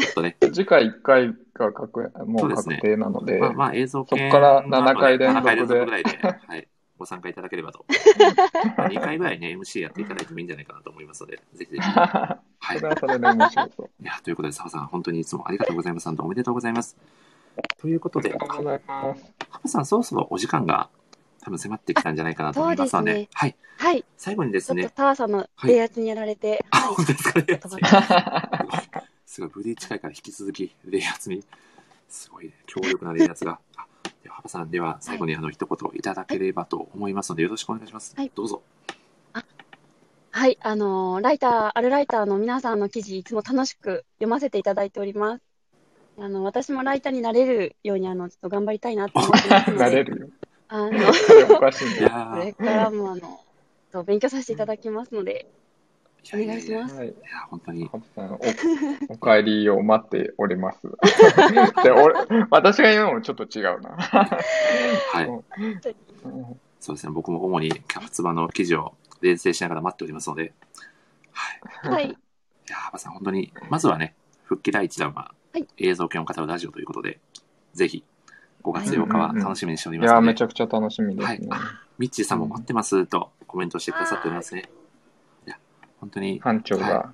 ちょっとね、次回1回が確もうそうですね確定なので、まあ、まあ映像系そっから7回連続で7回連続ぐらいで、はい、ご参加いただければと。2回ぐらいね、MC やっていただいてもいいんじゃないかなと思いますので、ぜひぜひ。はい。それはそれで面白そう。いや、ということで、澤さん、本当にいつもありがとうございます。おめでとうございます。ということで、ありがとうございます。ハパさん、そろそろお時間が多分迫ってきたんじゃないかなと思いますので、ですねはい。はい。最後にですねちょっと、タワーさんの冷圧にやられて、あ、はい。本当ですかね。すごい、ブリーチ会から引き続き、冷圧に、すごい、ね、強力な冷圧が。あでは、ハバさん、では、最後にあの、一言いただければと思いますので、よろしくお願いします。はいどうぞ。はい、あのーライター、あるライターの皆さんの記事、いつも楽しく読ませていただいております。あの、私もライターになれるように、あの、ちょっと頑張りたいなと思ってますので、なれるよ。あの、これからも、あの、と勉強させていただきますので、お願いします。はい。いや、本当に、お、お帰りを待っております。で、俺、私が言うのもちょっと違うな。はい。うんそうですね、僕も主にキャプツバの記事を連成しながら待っておりますので、はい。はい、いやー、ハバさん、本当に、まずはね、復帰第一弾ははい、映像系を語るラジオということで、ぜひ、5月8日は楽しみにしておりますので、めちゃくちゃ楽しみですね。ミッチーさんも待ってますとコメントしてくださっておりますね。いや、本当に、班長が。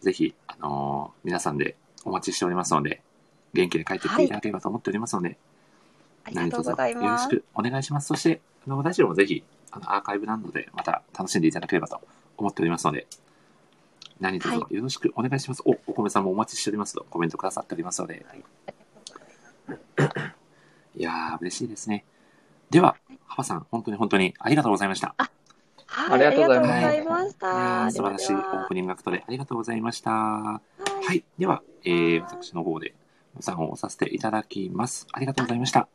ぜひ、あのー皆さんでお待ちしておりますので、元気で帰ってきていただければと思っておりますので、ありがとうございよろ。しくお願いします。そして、あの、ラジオもぜひ、あの、アーカイブなので、また楽しんでいただければと思っておりますので、何卒はよろしくお願いします。お、お米さんもお待ちしておりますとコメントくださっておりますので、いやー、嬉しいですね。では、ハバさん、本当に本当にありがとうございました。はい、ありがとうございありがとうございました。ー素晴らしいオープニングアクトでありがとうございました。ははいい。では、えー、私の方で、ボタンを押させていただきます。ありがとうございました。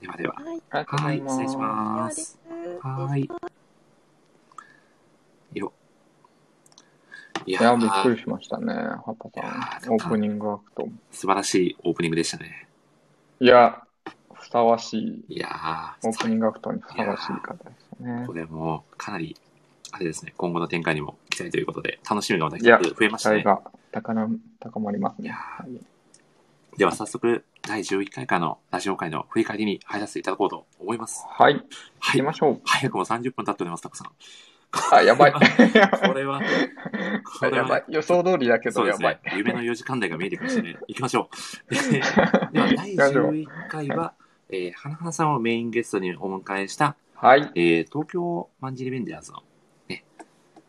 ではでは。はい。失礼しま。ですす。はい。よ。いやいや、びっくーりしましたね、ハパさん。ーオープニングアクト。素晴らしいオープニングでしたね。いや、ふさわしい、いやオープニー、ングアクトにふさわしい方でしたねこ。れもかなり、あれですね、今後の展開にも期待ということで、楽しみがまたいや一つ増えましたね。期待が高な高まりますね。では早速、第11回からのラジオ会の振り返りに入らせていただこうと思います。はい、行はい。きましょう。早くも30分経っております、たくさん。あ、やばい。これは、これはやばい。予想通りだけどやばいね。。夢の4時間台が見えてきましたね。行きましょう。ででは、第11回は、えー、花花さんをメインゲストにお迎えした、はい。えー、東京マンジリベンジャーズの、ね、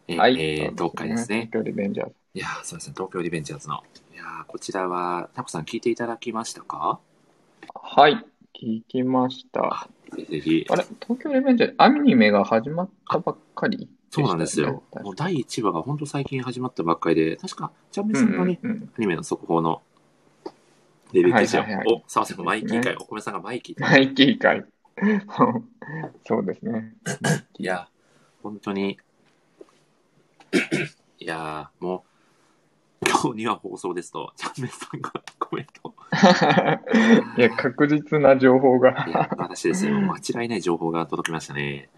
えーはい。えー、同会ですね。東京リベンジャーズ。いやーそうですね、東京リベンジャーズの。いやーこちらは、タコさん聞いていただきましたか？はい。聞きました。ぜひぜひ。あれ、東京リベンジャーズ、アニメが始まったばっかりそうなんですよ。ねもう第1話が本当最近始まったばっかりで、確か、チャンメうさんがね、んうんうん。アニメの速報のレビュー記事を、はいはいはいお、澤さんがマイキーかい、お米さんがマイキーマイキー会。そうですね。いや、本当に、いや、もう、今日には放送ですと、チャンメさんがコメント。いや、確実な情報いがや、私ですよ。間違いない情報が届きましたね。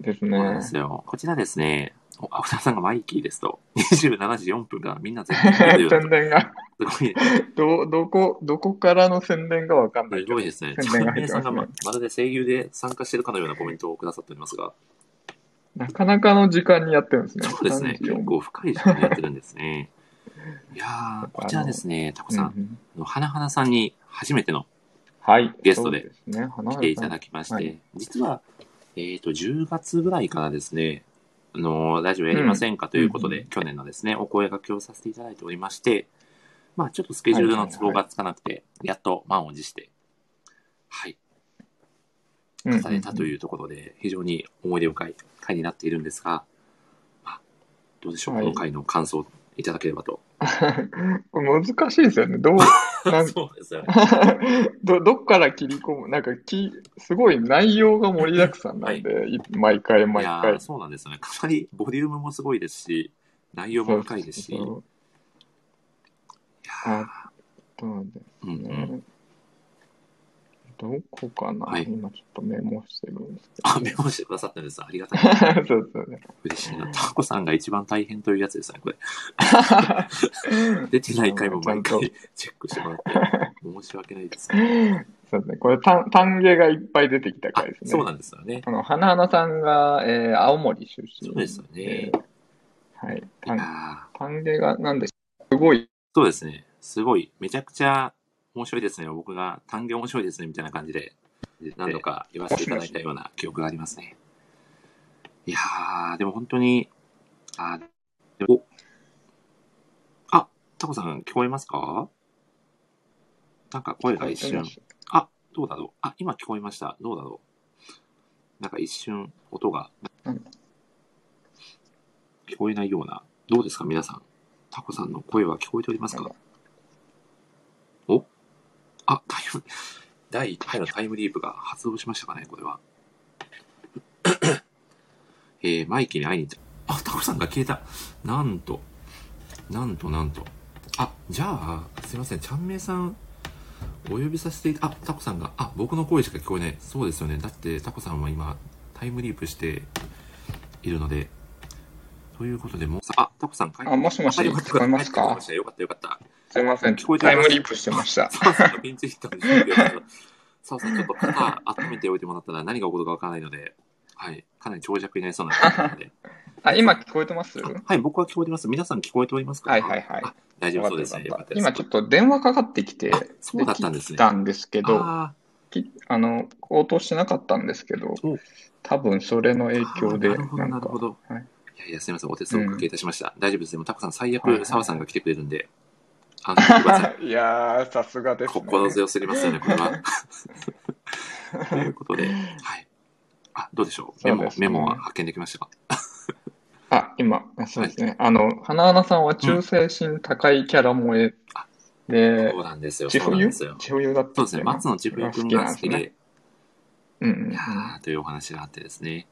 ですそうなんねで。すよ。こちらですね、おアフターさんがマイキーですと、27時4分からみんな全然 宣伝が、すごい、ど、どこ、どこからの宣伝がわかんないす。ごいですね。チ宣伝ャンメイさんがが入ってますねままるで声優で参加してるかのようなコメントをくださっておりますが、なかなかの時間にやってるんですね。そうですね。34結構深い時間にやってるんですね。いやー、こちらですね、タコさん、うんうん花花さんに初めてのはい。ゲストで来ていただきまして、はい実は、えっ、と、10月ぐらいからですね、あの、ラジオやりませんかということで、うん。去年のですね、お声掛けをさせていただいておりまして、まあ、ちょっとスケジュールの都合がつかなくて、やっと満を持して、はい、うんうん語れたというところで、非常に思い出深い回になっているんですが、まあ、どうでしょう、はい。この回の感想。をいただければと。難しいですよね。どう、なんそうですよね。ど、どっから切り込む？なんかき、すごい内容が盛りだくさんなんで、い毎回毎回。そうなんですよね。かなりボリュームもすごいですし、内容も深いですし、いやそうーあそうですうんうん。ね。どこかな、はい今ちょっとメモしてるんですけあ、ど。メモしてくださってるんです。ありがたい。そうでね。嬉しいな。タコさんが一番大変というやつですね、これ。出てない回も毎回チェックしてもらって、申し訳ないですね。そうですね。これ、単単下がいっぱい出てきたあ回です、ね。そうなんですよね。あの、花々さんが、えー青森出身。そうですよねえーはい。い単やー単下が、なんで、すごい、そうですね。すごい、めちゃくちゃ面白いですね。僕が単元面白いですね、みたいな感じで何度か言わせていただいたような記憶がありますね。いやー、でも本当に、あー、でもおあ、タコさん聞こえますか？なんか声が一瞬、あ、どうだろうあ、今聞こえました。どうだろうなんか一瞬音がうん聞こえないような。どうですか皆さん。タコさんの声は聞こえておりますか？おあ、タイム、第1回のタイムリープが発動しましたかねこれは。えー、マイキーに会いに行った。あ、タコさんが消えた。なんと、なんとなんと。あ、じゃあ、すいません。ちゃんめいさん、お呼びさせていあ、タコさんが、あ、僕の声しか聞こえない。そうですよね。だって、タコさんは今、タイムリープしているので、ということで、もうさ、あ、タコさんあ、もしもし、聞こえますか？よかったよかった。すいません。聞こえてます？タイムリープしてました。澤さんがピンチヒッターで準備をしたら澤さん、ちょっと肩温めておいてもらったら何が起こるかわからないので、はい、かなり長尺になりそうな感じなので。あ、今聞こえてます？あはい、僕は聞こえてます。皆さん聞こえておりますか？はいはいはいあ大丈夫そうですね。今ちょっと電話かかってきて、あそうだったんですね来たんですけど、あきあの、応答してなかったんですけどお、多分それの影響で、なるほど、なるほ、ど。はいいやいや、すみません。お手数をおかけいたしました。大丈夫です。でも、タコさん、最悪、澤さんが来てくれるんで、安心してください。いやー、さすがですね。心強すぎますよね、これは。ということで、はい。あ、どうでしょう？メモ、メモは発見できましたか？あ、今、そうですね。あの、花々さんは忠誠心高いキャラ萌えあでそ、うなんですよ。千そうなん冬ですよ。千冬だったそうですね。松野千冬くんが好きで、うんうんうんいやーというお話があってですね。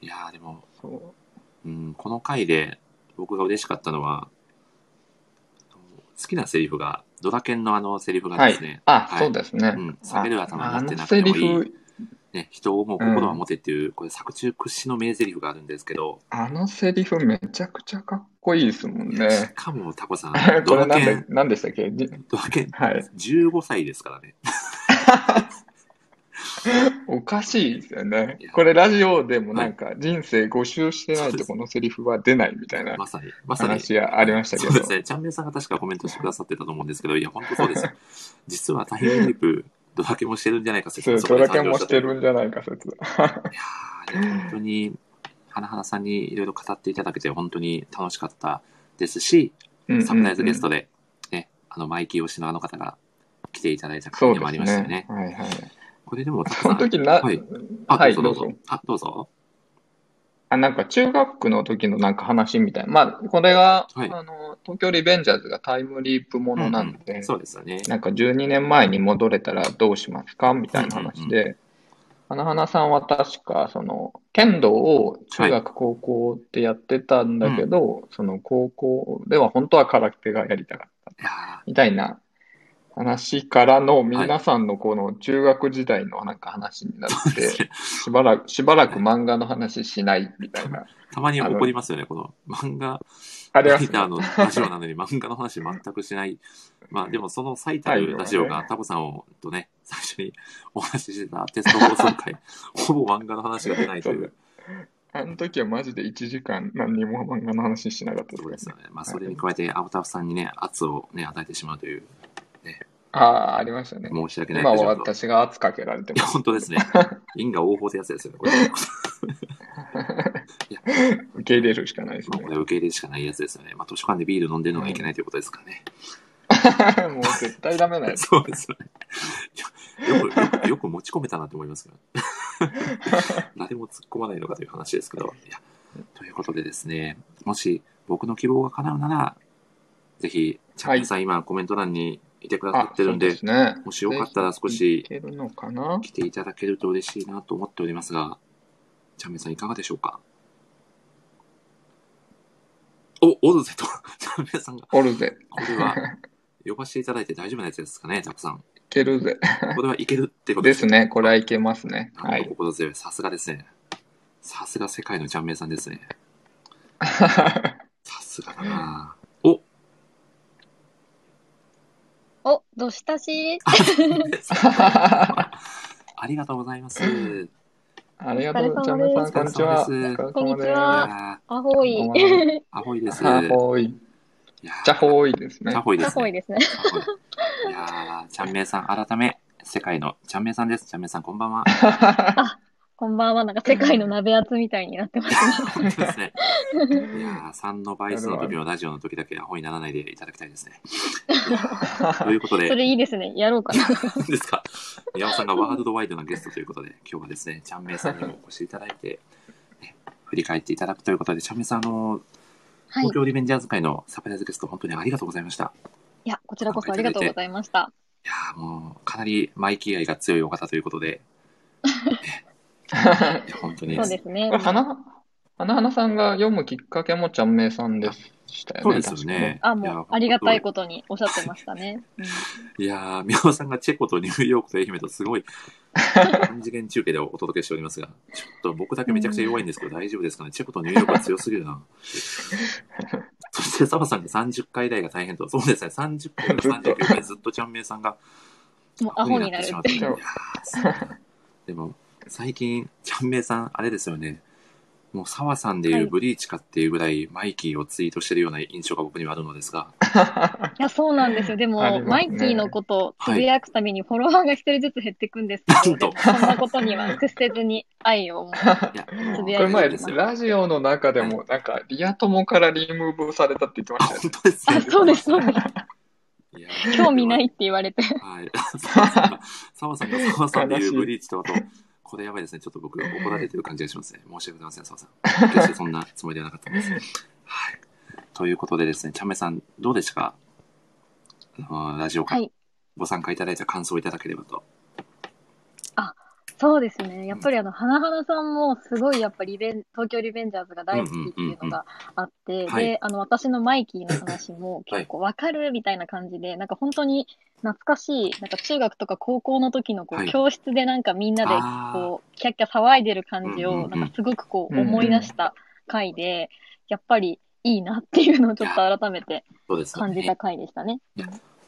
いやーでも、そううん、この回で僕が嬉しかったのは、好きなセリフが、ドラケンのあのセリフがですね、あ、はいそうですね。うん下げる頭になってなくてもいいフ、ね、人を思う心は持てっていう、これ作中屈指の名セリフがあるんですけど、あのセリフめちゃくちゃかっこいいですもんしね。かもタコさん、こドラケれなんでン、、なんでしたっけ？じドラケン、はい。15歳ですからね。おかしいですよね。これラジオでもなんか人生5周してないとこのセリフは出ないみたいなまさに、まさに。話がありましたけどそうで。すね。チャンネルさんが確かコメントしてくださってたと思うんですけど、いや、本当そうですよ。実はタイムリープ、ドラケンもしてるんじゃないか説そう、ドラケンもしてるんじゃないか説。いや本当に、花々さんにいろいろ語っていただけて本当に楽しかったですし、サプライズゲストで、ね、あの、マイキー推しのあの方が来ていただいた回でもありましたよね。。ねはいはい。これでも、その時な、はいはあ、い、どうぞ。あ、どうぞ。あ、なんか中学の時のなんか話みたいな。まあ、これが、はいあの、東京リベンジャーズがタイムリープものなんで、うんうんそうですよね。なんか12年前に戻れたらどうしますかみたいな話で、花々さんは確か、その、剣道を中学、高校でやってたんだけど、その高校では本当は空手がやりたかった。みたいな話からの皆さんのこの中学時代のなんか話になって、しばらく、しばらく漫画の話しないみたいな。たまに起こりますよね、この漫画、ありますライターのラジオなのに 漫画の話全くしない。まあでもその最たるラジオがタコさんをとね、最初にお話ししてたテスト放送会、ほぼ漫画の話が出ないという。あの時はマジで1時間何にも漫画の話しなかったそうですねよね。まあそれに加えて、青タフさんにね、圧をね、与えてしまうという、ああ、ありましたね。申し訳ない今は私が圧かけられていや、ます。本当ですね。因果応報ってやつですよね、これ。受け入れるしかないですこれ受け入れるしかないやつですよね。まあ図書館でビール飲んでるのがいけないということですからね。ね。もう絶対ダメなやつ。そうですよね。よく、よく、よく持ち込めたなって思いますけど。誰も突っ込まないのかという話ですけど。いや、ということでですね、もし僕の希望が叶うなら、ぜひ、チャンネルさん、今コメント欄にいてくださあ、ってるんで、ですね。もしよかったら少いしけるのかな？来ていただけると嬉しいなと思っておりますが、チャンメイさんいかがでしょうか？お、オルゼと、チャンメイさんが、おるぜ。これは、呼ばせていただいて大丈夫なやつですかね、たくさん。いけるぜ。これはいけるってことですね。これはいけますね。はい。心強い。さすがですね。さすが世界のチャンメイさんですね。さすがだなおお、どしたし？ありがとうございます。ありがとう。おジャ疲れ様ですこんにちは。こんにちですはあアホイ。アホイです。ハホイ。いやーじゃほいですねチャ。ホイですね。アホイですね。いやー、ちゃんめいさん、改め、世界のちゃんめいさんです。ちゃんめいさん、こんばんは。こんばんは。なんか世界の 鍋厚みたいになってますね。本当ですね。いやー、3の倍数の時のラジオの時だけアホにならないでいただきたいですね。ということで、それいいですね。やろうかな。ですか。宮尾さんがワールドワイドなゲストということで、今日はですね、ちゃんめいさんにもお越しいただいて、ね振り返っていただくということで、ちゃんめいさん、あの、はい。東京リベンジャーズ会のサプライズゲスト、本当にありがとうございました。いや、こちらこそありがとうございました。いやーもう、かなりマイキー愛が強いお方ということで、ね 本当にそうですねこれ、。花、花花さんが読むきっかけもちゃんめいさんでしたよね。そうですよね。あ、もう、ありがたいと。ことにおっしゃってましたね。うんいやー、宮尾さんがチェコとニューヨークと愛媛とすごい、3次元中継でお届けしておりますが、ちょっと僕だけめちゃくちゃ弱いんですけど、大丈夫ですかね？チェコとニューヨークは強すぎるな。そして、澤さんが30回台が大変と。そうですね、30回から39回ずっとちゃんめいさんがもうアホになるしまって。でも、最近、ちゃんめいさん、あれですよね。もう、澤さんでいうブリーチかっていうぐらい、マイキーをツイートしてるような印象が僕にはあるのですが、いや、そうなんですよ。でも、ねマイキーのことをつぶやくたびにフォロワーが一人ずつ減っていくんですけど、なんとでもそんなことには屈せずに愛をつぶやこれ前いていきます。ラジオの中でも、なんか、リア友からリムーブされたって言ってましたよね。本当ですね。あ、そうです、そうです。興味ないって言われて。はい。澤さんが、澤さんが澤さんでいうブリーチとあと、これやばいですね。ちょっと僕怒られてる感じがしますね。申し訳ございません、澤さん。決してそんなつもりではなかったんです。はい。ということでですね、ちゃんめいさん、どうでしたか？あのラジオ会、はい。ご参加いただいた感想をいただければと。そうですね。やっぱりあの、花々さんもすごいやっぱリベン、東京リベンジャーズが大好きっていうのがあって、はい。で、あの、私のマイキーの話も結構わかるみたいな感じで、なんか本当に懐かしい、なんか中学とか高校の時のこう、はい。教室でなんかみんなでこう、キャッキャ騒いでる感じを、うんうんうん。なんかすごくこう、うんうん思い出した回で、やっぱりいいなっていうのをちょっと改めて感じた。回でしたね。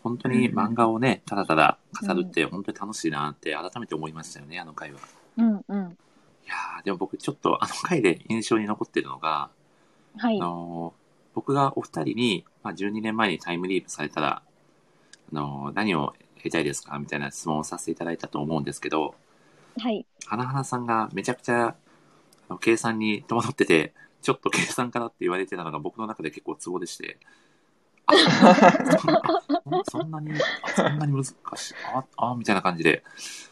本当に漫画をね、ただただ語るって本当に楽しいなって改めて思いましたよね、あの回は。うんうん。いやーでも僕ちょっとあの回で印象に残ってるのが、はいあ。のー僕がお二人に、まあ、12年前にタイムリープされたら、あのー何をやりたいですかみたいな質問をさせていただいたと思うんですけど、はい。花々さんがめちゃくちゃあの計算に戸惑ってて、ちょっと計算かなって言われてたのが僕の中で結構ツボでして、あ、そんなあそんなに、あそんなに難しい、あ、あ、みたいな感じで、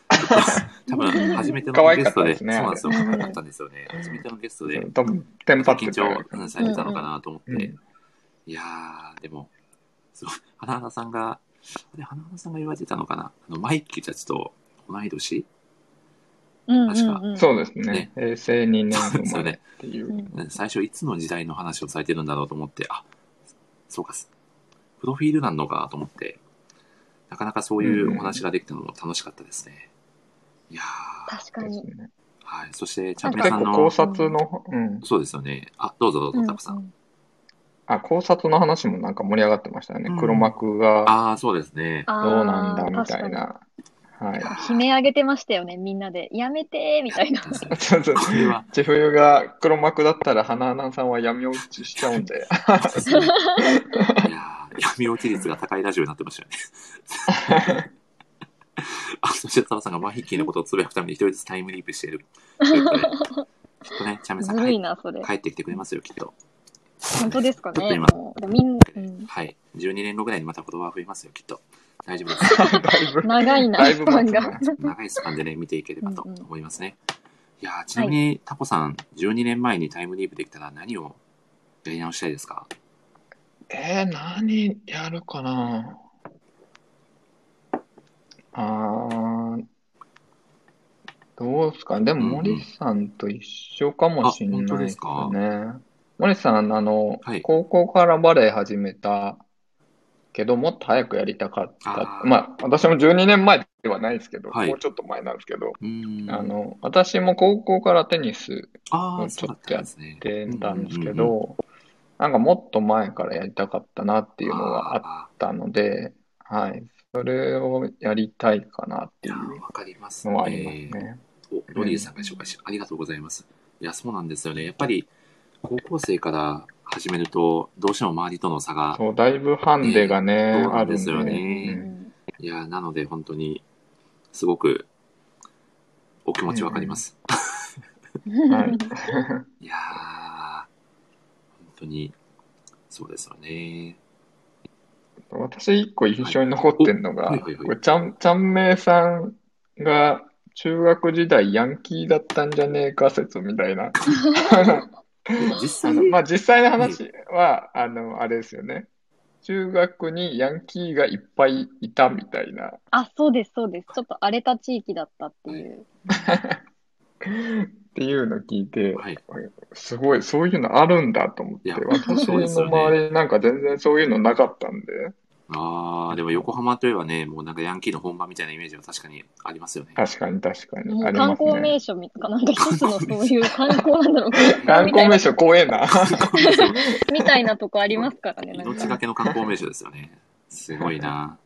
多分初めてのゲストで、そうなんですよ、可愛かったんですよね。初めてのゲストで、多分、テンパって緊た張うんされてたのかなと思って、うん。いやー、でも、すごい、花々さんが、あれ、花々さんが言われてたのかな。あの、マイキーたちと同い年？確かうん。そうですね。ね。平成2年生まれっていう。う。ん。最初いつの時代の話をされてるんだろうと思って、あ、そうか、プロフィールなんのかと思って、なかなかそういうお話ができたのも楽しかったですね。いやー、確かに。ねはい。そして、ちゃんめ結さんの構考、察の、うん。そうですよね。あ、どうぞどうぞ、タコさん。うんあ、考察の話もなんか盛り上がってましたよねうん。黒幕がああ、そうですね。どうなんだみたいな。はい。悲鳴上げてましたよね、みんなで。やめてーみたいな。そうそう千冬が黒幕だったら花々さんは闇落ちしちゃうんで。いやー闇落ち率が高いラジオになってましたよね。あ、そして、澤さんがマヒッキーのことをつぶやくために一人ずつタイムリープしている。きっとね、チャンメさん帰 ずるいな、それ。帰ってきてくれますよ、きっと。本当ですかね。ちょっと今もうでみん、うん、はい。12年後ぐらいにまたフォロワー増えますよ、きっと。大丈夫です。だいぶ、長いな、だいぶスパンが。長いスパンでね、見ていければと思いますね。いやーちなみに、タコさん、12年前にタイムリープできたら何をやり直したいですか？えー、何やるかな？あー、どうですか？ね。でも森さんと一緒かもしれないですね。森さん、あのはい、高校からバレエ始めたけど、もっと早くやりたかったあ。ーまあ、私も12年前ではないですけど、はいもうちょっと前なんですけど、うーん。あの、私も高校からテニスあー、ちそうだっょっとやったんですね。てたんですけうんうんうんど、なんかもっと前からやりたかったなっていうのがあっあたので、はい。それをやりたいかなってーいいうやーわかりますのはありますね。お、ロリーさんが紹介し、ありがとうございます。いや、そうなんですよね。やっぱり、高校生から始めると、どうしても周りとの差が、そう、だいぶハンデがね、そうなあるんんですよで、ねうんいや、なので本当に、すごくお気持ちわかります。はい。いや当に、そうですよね。私一個印象に残ってんのが、はいはいはいこれちゃん、ちゃんめいさんが中学時代ヤンキーだったんじゃねえか説みたいな。実あ際の、まあ、実際の話は、あの、あれですよね。中学にヤンキーがいっぱいいたみたいな。あ、そうです、そうです。ちょっと荒れた地域だったっていう。っていうのを聞いて、はい。すごい、そういうのあるんだと思って、私の周りなんか全然そういうのなかったんで、あー、でも横浜といえばね、もうなんかヤンキーの本場みたいなイメージは確かにありますよね。確かに確かにもありますう観光名ね。所みかなんか一つのそういう観光なんだろう。観光名所怖えな。みたいなとこありますからね。なん命がかけの観光名所ですよね。すごいな。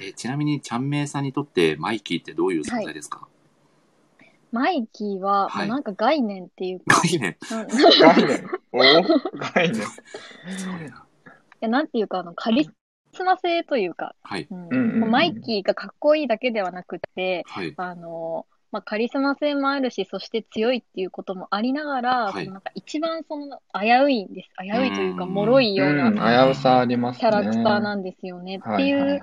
えちなみに、ちゃんめいさんにとってマイキーってどういう存在ですか、マイキーは、はいもうなんか概念っていうか、概念。なんい概念。お概念。す ごいな。やなんていうか、あの、カリスマ性というか、はい。うんうんうんうんマイキーがかっこいいだけではなくて、はい。あの、まあ、カリスマ性もあるし、そして強いっていうこともありながら、はいなんか一番その危ういんです。危ういというか、うん脆いよううん、な危うさありますね。キャラクターなんですよね。ってはいいう、はいはい。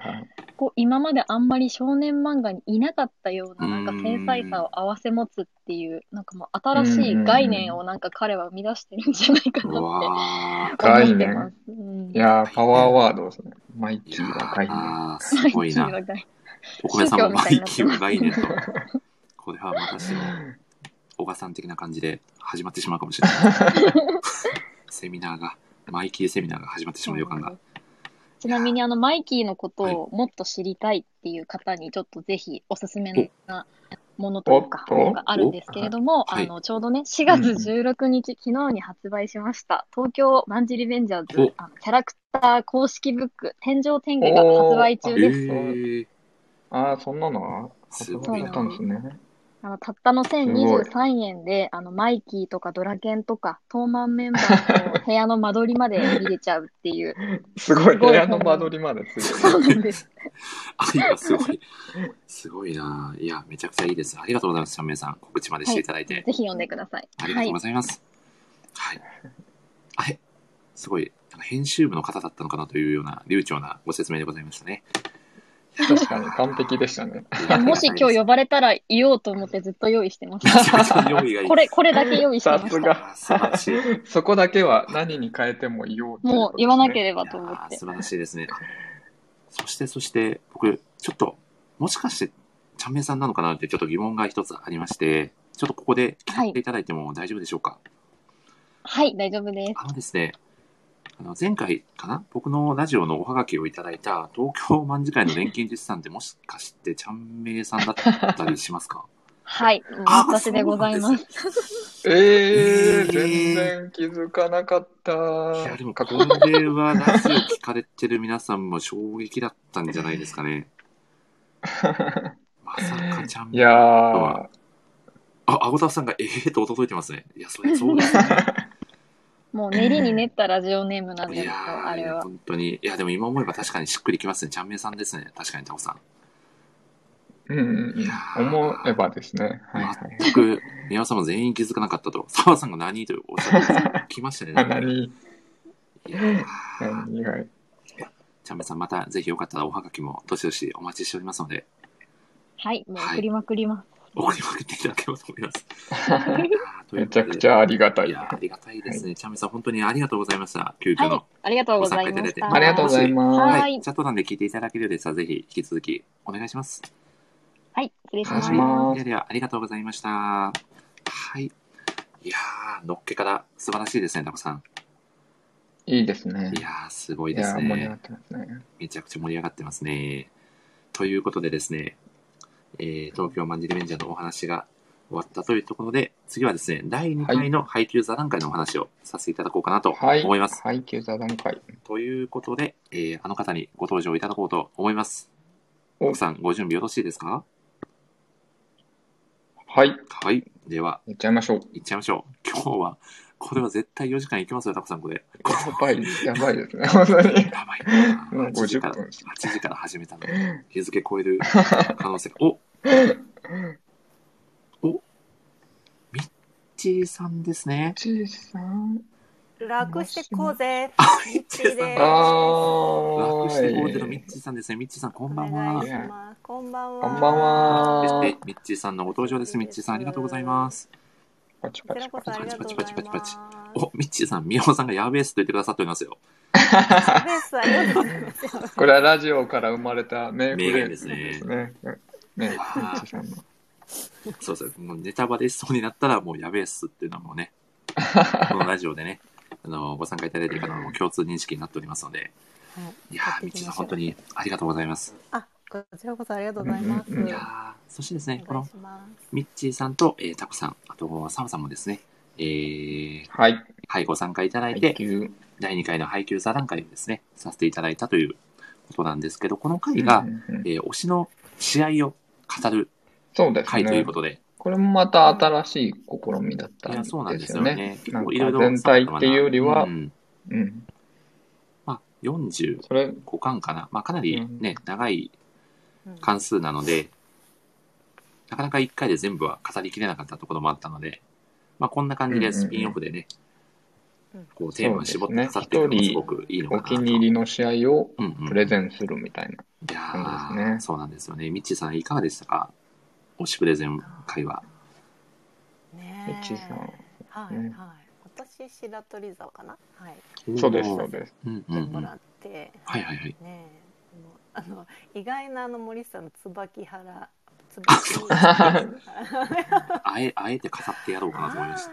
こう今まであんまり少年漫画にいなかったような、なんかうん繊細さを併せ持つっていう、なんかもう新しい概念をなんか彼は生み出してるんじゃないかうな。って思ってます。うんいやー、パワーワードですね。マイいキーは概念。すごいな。お米さんもマ。これは私の小賀さん的な感じで始まってしまうかもしれない。セミナーが、マイキーセミナーが始まってしまう予感が。ちなみにあのマイキーのことをもっと知りたいっていう方にちょっとぜひおすすめなものとか、があるんですけれども、はい。あのちょうどね、4月16日、昨日に発売しました、東京マンジリベンジャーズおあのキャラクター公式ブック、天井天下が発売中えです。ー、ああ、そんなの？がす発売されたんですね。あのたったのごい1023円で、あのマイキーとかドラケンとか、トーマンメンバーの部屋の間取りまで見れちゃうっていう、すごい、部屋の間取りまでついそう。なんです。愛がすごい。すごいな。いや、めちゃくちゃいいです。ありがとうございます、ちゃんめいさん。告知までしていただいて。ぜひ読んでください。ありがとうございます。はい。あれすごい、なんか編集部の方だったのかなというような流暢なご説明でございましたね。確かに完璧でしたね。もし今日呼ばれたら言おうと思ってずっと用意してましめちゃくちゃた。用意がいい。これ、これだけ用意してました。さすが。あ素晴らしい。そこだけは何に変えても言おうというもう言わなければと思ってー。素晴らしいですね。あそして、そして、僕、ちょっと、もしかして、ちゃんめいさんなのかなってちょっと疑問が一つありまして、ちょっとここで聞いていただいても大丈夫でしょうか、はい、大丈夫です。あのですね、あの前回かな？僕のラジオのおはがきをいただいた東京卍会の錬金術師さんってもしかしてちゃんめいさんだったりしますか？はい、あ私でございます。えー、えー全然気づかなかった。いや、でもかこれはラジオ聞かれてる皆さんも衝撃だったんじゃないですかね。まさかちゃんめいいやー、あ、アゴタフさんがええー、と届いてますね。いや、それそうですね。もう練りに練ったラジオネームなんいですよ、あれは。本当に。いや、でも今思えば確かにしっくりきますね。ちゃんめいさんですね。確かにタオさん。うんうんいやーうん。思えばですね。はいはい。全く、宮尾さんも全員気づかなかったと。澤さんが何とおっしゃってます来ましたね。あ、何？いやー何はい。ちゃんめいさん、またぜひよかったらおはがきもどしどしお待ちしておりますので、はい、もう送りまくります。送りまくっていただければと思います。めちゃくちゃありがたい。いありがたいですね。ちゃんめいさん、本当にありがとうございました。急遽の。はい、ありがとうございましご参加いただいてた。ありがとうございます。ははいい。チャット欄で聞いていただけるようですが、ぜひ引き続きお願いします。はい、失礼しお願いします。ますではでは、ありがとうございました。はい。いやー、のっけから素晴らしいですね、タコさん。いいですねい。やー、すごいです盛り上がね。ってますね。めちゃくちゃ盛り上がってますね。ということでですね、えー、東京マンジリベンジャーのお話が終わったというところで、次はですね、第2回の配給座談会のお話をさせていただこうかなとはい。思います。はい、旧座談会。ということで、えー、あの方にご登場いただこうと思います。お奥さん、ご準備よろしいですか？はい。はい。では、やっちゃいましょう。行っちゃいましょう。今日は、これは絶対4時間行きますよ、タコさん、これ。こやばい、やばいですね。本当に。れやばいな。もう8時から50分8時から始めたのに、日付超える可能性が。おミッチーさんですね。ちいさん。楽してこうぜ。ミッチーさん。あ楽してこうぜのーミッチーさんですね。ミッチーさん、こんおばんは。こんばんは。こんばんはそして、ミッチーさんのご登場です。ミッチーさん、ありがとうございます。パチパチパチそありがとうございパチパチパチます。お、ミッチーさん、宮尾さんがヤーベースと言ってくださっておりますよ。これはラジオから生まれた名フレーズですねですね。ね、ミッチさんの。そうそう。もうネタバレしそうになったら、もうやべえっすっていうのはもうね、このラジオでね、あの、ご参加いただいている方の共通認識になっておりますので、いやー、ミッチーさん、本当にありがとうございます。あ、こちらこそありがとうございます。いやー、そしてですね、このお願いします。ミッチーさんと、えータコさん、あと、サムさんもですね、えー、はい。はい、ご参加いただい配て、給。第2回の配給座談会をですね、させていただいたということなんですけど、この回が、うんうんうんえー推しの試合を語るそうです回というねこ。とで、これもまた新しい試みだったいや、んですそうなんですよね。なんか構いろいろ全体っていうよりはうんうん。まあ、45それ、巻かな。まあ、かなりね、長いうん関数なので、なかなか1回で全部は語りきれなかったところもあったので、まあ、こんな感じでスピンオフでね、うんこうテーマを絞って語っていくのもすごくいいのかなと。お気に入りの試合をうんうんプレゼンするみたいな。いや感じですねーそうなんですよね。ミッチーさん、いかがでしたか？推しプレゼン会は。ねミッチーさんはい、ねはい。私、白鳥沢かな？はい。そうです、そうです。うんうんもらはって。いはいはい。ねえあのあの意外なあの森さんの椿原椿 あえ、あえて語ってやろうかなと思いました。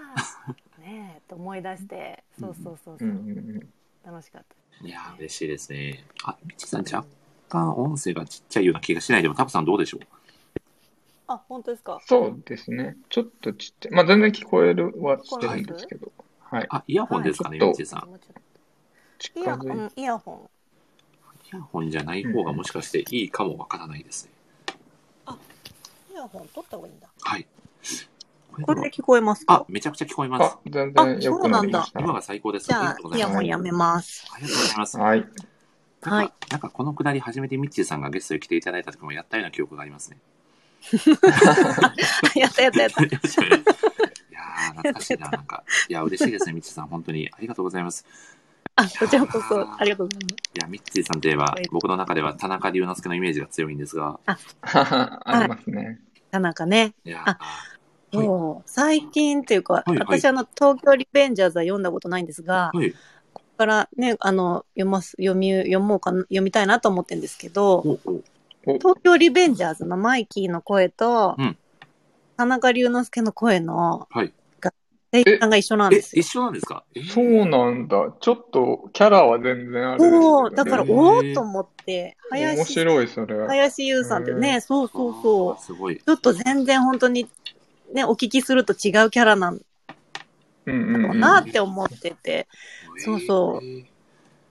ねえと思い出してそうそうそうそう、うんうんうん楽しかったいやー、嬉しいですね。あ、ミッチーさん、若干音声がちっちゃいような気がしないでも、タコさんどうでしょう？あ本当ですか？そうですね。ちょっとちっちゃい。まあ、全然聞こえるはしてるんですけど。はい。あ、イヤホンですかね、はいミッチーさん。イヤ,、づいうん、イヤホンイヤホンじゃない方がもしかしていいかもわからないですね。イヤホン取った方がいいんだはい。ここれで聞こえますあか、めちゃくちゃ聞こえますあ。、全然良くなりました。今が最高です。じゃありがとうございますイヤホンやめますありがとうございます。はい。はいなんかこのくだり初めてミッチーさんがゲストに来ていただいた時もやったような記憶がありますね。やったやったやった。いやー、懐かしいな、なんか。いや、嬉しいですね、ミッチーさん。本当に。ありがとうございます。あこちらこそありがとうございます。いや、ミッチーさんといえばはい、僕の中では田中龍之介のイメージが強いんですが、あ。りますね。田中ね。いやーあはい。最近っていうか、はいはい。私あの東京リベンジャーズは読んだことないんですが、はい。ここからねあの読ます読み読もうかな読みたいなと思ってるんですけど、おお東京リベンジャーズのマイキーの声と、うん田中龍之介の声のはい。声優さんが一緒なんえで、すよ。一緒なんですか？えーそうなんだ。ちょっとキャラは全然あるんですけどそう、だから、おおっと思って、面林、白い、それ。林優さんってね、そうそうそあーすごい。う。ちょっと全然本当に、ね、お聞きすると違うキャラなんうんだろううんうん。なって思ってて、そうそうえー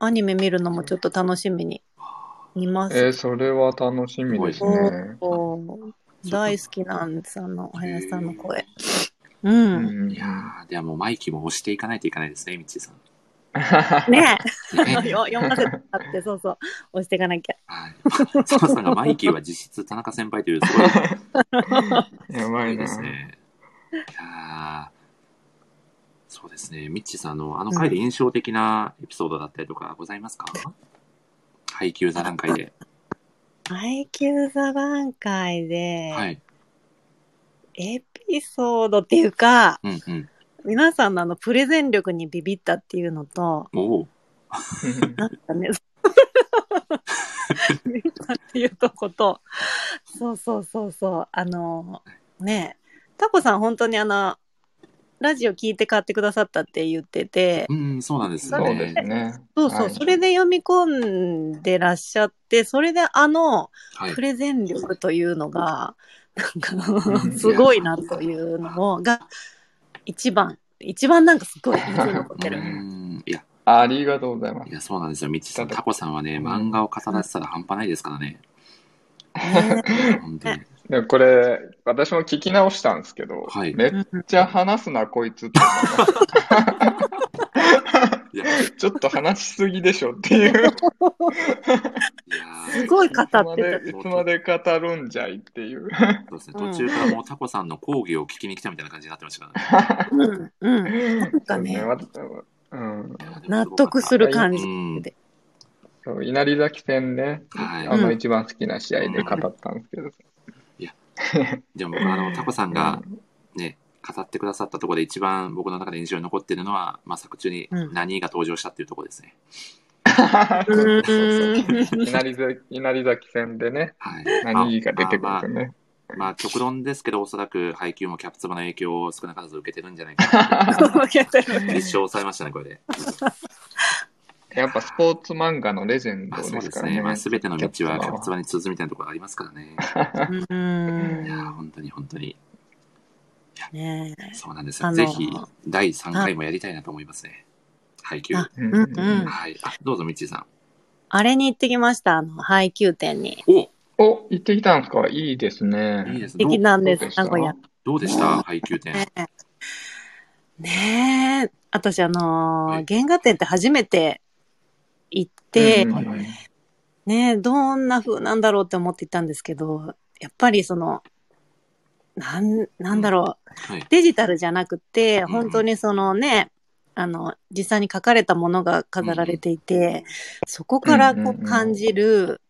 アニメ見るのもちょっと楽しみに見ます。えー、それは楽しみですね。そう大好きなんです、あの、林さんの声。う。うんんいやー、ではもうマイキーも押していかないといけないですね、ミッチーさん。ね ねえ、よ読ませてもらって、そうそう、押していかなきゃ。はい。佐藤さんがマイキーは実質田中先輩というすごい、やばいな。ですね。いやーそうですね。ミッチーさん、あの、あの回で印象的なエピソードだったりとかございますか、配給座談会で。配給座談会で、はい。エピソードっていうか、うんうん。皆さんのあの、プレゼン力にビビったっていうのと、おお。なんかね、ビビったっていうとこと、そうそうそうそう、あの、ねえ、タコさん本当にあの、ラジオ聞いて買ってくださったって言ってて、うん、そうなんですそうですね。ね。そうそう、はいそれで読み込んでらっしゃって、それであの、はいプ。レゼン力というのが、なんうか、んすごいなというのをが、一番、一番なんかすごい印象に残ってうる。ん。いや、ありがとうございますい。や、そうなんですよ。ミッチーさん、タコさんはね、漫画を語らせたら半端ないですからね。本当に。でこれ、私も聞き直したんですけど、はいめっちゃ話すな、こいつってちょっと話しすぎでしょっていう。すごい語ってで、いつまで語るんじゃいっていう。そうですね。途中からもうタコさんの講義を聞きに来たみたいな感じになってましたからね。うん、うん。なんかねそうん。納得する感じうんで。そう稲荷崎戦ね、はいあのうん一番好きな試合で語ったんですけど。でも僕あの、タコさんがね、語ってくださったところで一番僕の中で印象に残ってるのは、まあ、作中にうん何が登場したっていうところですね。稲荷崎稲荷崎戦でね、はい。何が出てくるんですよね。まあ、極論ですけど、おそらく配給もキャプツバの影響を少なからず受けてるんじゃないかな。立証されましたね、これで。やっぱスポーツ漫画のレジェンドまあ、そうでからね。ですすね。まあ、すべての道はキキャプに通ずみたいなところがありますからね。うんいやー、本当に本当に。ねえそうなんですよ。あのぜひ、第3回もやりたいなと思いますね。配給。あうんうんうんはい。あ、どうぞ、みっちーさん。あれに行ってきました、あの、配給店に。おお、行ってきたんですか？いいですね。いいですね。行ってきたんですどうで、した？名古屋。どうでした？配給店。ねえ。私、あのはいー原画展って初めて行って、うん。はいはいねえ、どんな風なんだろうって思っていたんですけど、やっぱりその、なん、なんだろう。はい。デジタルじゃなくて、ん本当にそのね、あの、実際に書かれたものが飾られていて、そこからこうんうんうん。う感じる、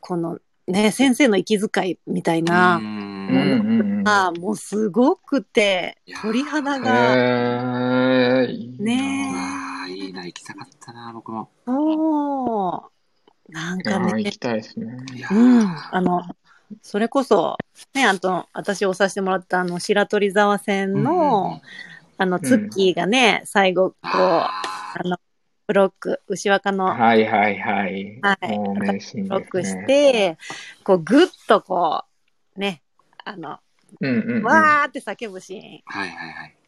このね、先生の息遣いみたいなうーうんんうんうん。あもうすごくて鳥肌が、へえ、行きたかったな、僕も。そう、なんかねー行き、たいですね。うん、あの、それこそ、ね、あと、私をさせてもらったあの、白鳥沢線の、あの、ツッキーがね、最後、こう、ああの、ブロック、牛若のはいはいはい。はいブロックし。て、こう、ぐっとこう、ね、あの、うんうんうん。わーって叫ぶシーン。ーはいはいはい。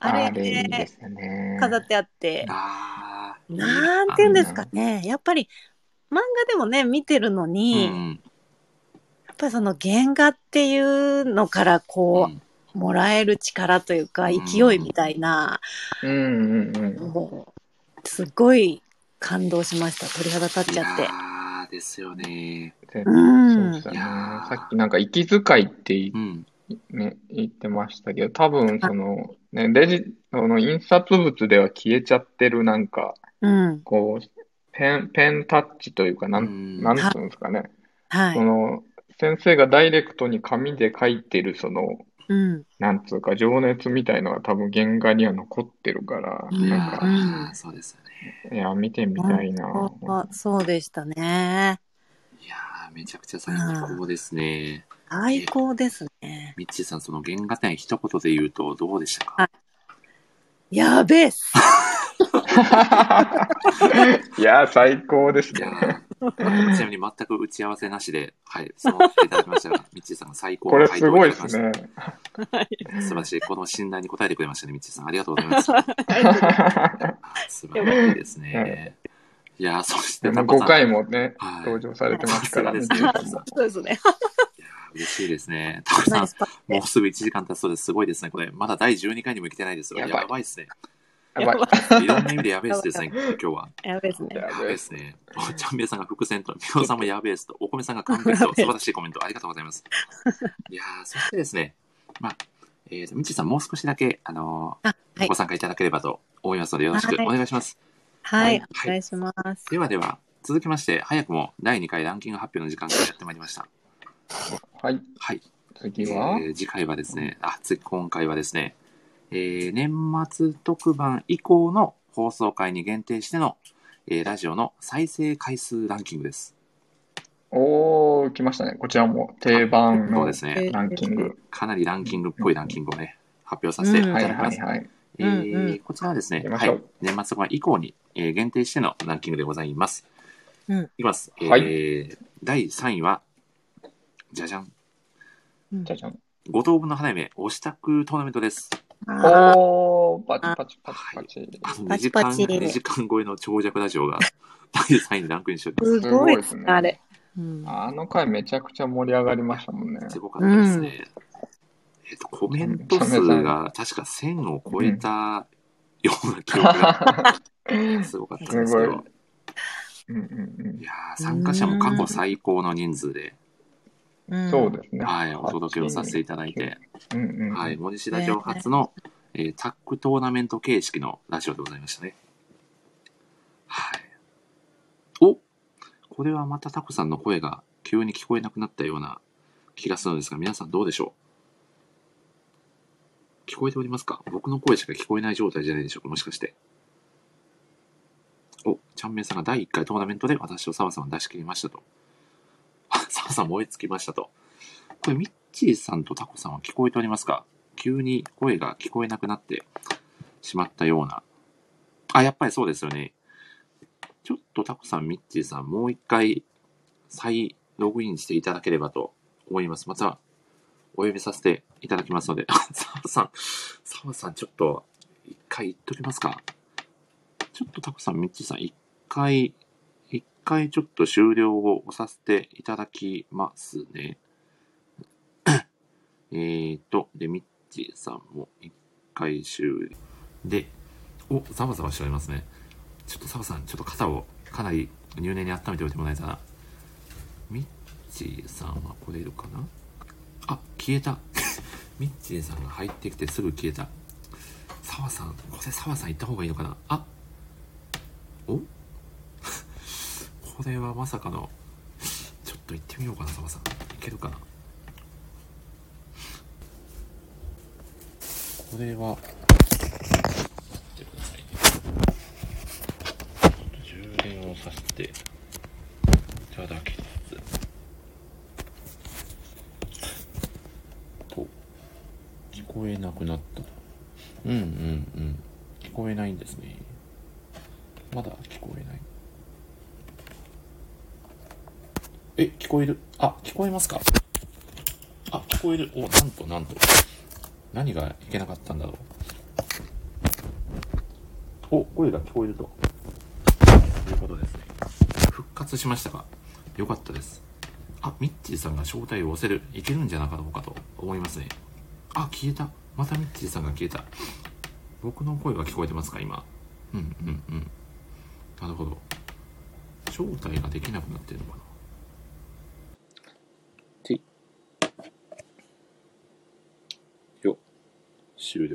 あれあれいいでね、すよね。飾ってあって。なんて言うんですかね。やっぱり、漫画でもね、見てるのうに、んやっぱりその原画っていうのからうこん。う、もらえる力というか、うん勢いみたいな、うんうんうん。もうすごい感動しました。鳥肌立っちゃってですよね。そううんですよね。いやーさっきなんか息遣いって言うん。ね、言ってましたけど、多分その、ね、レジ、その印刷物では消えちゃってるなんか、うん。こう、ペン、ペンタッチというか、なうんん、なんつうんですかね。はい。その、先生がダイレクトに紙で書いてる、その、うん。なんつうか、情熱みたいのが多分原画には残ってるから、うんなんか、あーそうですよね。いや、見てみたいな。あそうでしたね。いやーめちゃくちゃ最高ですね。最高ですね。ミッチーさん、その原画展一言で言うとどうでしたか？やべえっす。いや、最高ですね。ーちなみに全く打ち合わせなしで、はい、そのいただきましたが、ミッチーさんが最高これの回答をすごいでいただきます。ね。素晴らしい。この信頼に応えてくれましたね、ミッチーさん。ありがとうございます。素晴らしいですね。いやーそして、タコさ5ん。回もね、はい登場されてますからねそうですね。嬉しいですね。タコさんもうすぐ1時間経つそうです。すごいですね。これ、まだ第12回にも行けてないですよ。ややばいばいですね。やばい。いろんな意味でやべえですね、今日は。やべえっすね。ややべえですね。おちゃんべいさんが伏線と、みおさんもやべえっすと、お米さんが完璧と、素晴らしいコメントありがとうございます。いやー、そしてですね、まあ、えーと、みちさんもう少しだけ、あのあ、はいーご。参加いただければと思いますので、よろしくお願いします。はい。はいお願いします。ではでは、続きまして、早くも第2回ランキング発表の時間がやってまいりました。はい。はい。次は、えー次回はですね、あ、次、今回はですね、えー年末特番以降の放送回に限定しての、えーラジオの再生回数ランキングです。おー、来ましたね。こちらも定番そうのですね。ランキング。かなりランキングっぽいランキングをね、発表させていたはいだきます。はいはい。えうんーうんこちらはですね、はい、年末特番以降に、えー限定してのランキングでございます。うんいきます。えーはい第3位は、じゃじゃん。じゃじゃん。五等分の花嫁、お支度トーナメントです。あおー、パチパチパチパチ。あの2パ時間、チパチ2時間超えの長尺ラジオが 第3位にランクインしております。すごいですね、あれ。うんあの回めちゃくちゃ盛り上がりましたもんね。すごかったですね。えっと、コメント数が確か1000を超えたような記憶が すごかったですけど。うんうんうんいやー参加者も過去最高の人数で、うんそうですね。はい、お届けをさせていただいて、うんうんうんはい、森氏ラジオ初の、えータッグトーナメント形式のラジオでございましたね。はい。おこれはまたタコさんの声が急に聞こえなくなったような気がするのですが、皆さんどうでしょう？聞こえておりますか？僕の声しか聞こえない状態じゃないでしょうか？もしかして。お、ちゃんめいさんが第1回トーナメントで私と澤さんを出し切りましたと。あ、さん燃え尽きましたと。これ、ミッチーさんとタコさんは聞こえておりますか？急に声が聞こえなくなってしまったような。あ、やっぱりそうですよね。ちょっとタコさん、ミッチーさん、もう一回再ログインしていただければと思います。また、お呼びさせていただきますので、澤さん、澤さん、ちょっと、一回言っときますか？ちょっとタコさん、ミッチーさん、一回、回ちょっと終了をさせていただきますね。えーと、で、ミッチーさんも一回終了。で、お、ざわざわしておりますね。ちょっと澤さん、ちょっと肩をかなり入念に温めておいてもらえたら。ミッチーさんは来れるかな？あ、消えた。ミッチーさんが入ってきてすぐ消えた。澤さん、これ澤さん行った方がいいのかな？あ、お？これはまさかの、ちょっと行ってみようかな、澤さん。いけるかなこれは、ちょっと充電をさせていただきつつ。と、聞こえなくなった。うんうんうん。聞こえないんですね。まだ聞こえない。え、聞こえる？あ、聞こえますか？あ、聞こえる。お、なんとなんと。何がいけなかったんだろう。お、声が聞こえると。ということですね。復活しましたか？よかったです。あ、ミッチーさんが招待を押せる。いけるんじゃなかろうかと思いますね。あ、消えた。またミッチーさんが消えた。僕の声が聞こえてますか今？うんうんうん。なるほど。招待ができなくなってるのかなてい。よ。終了。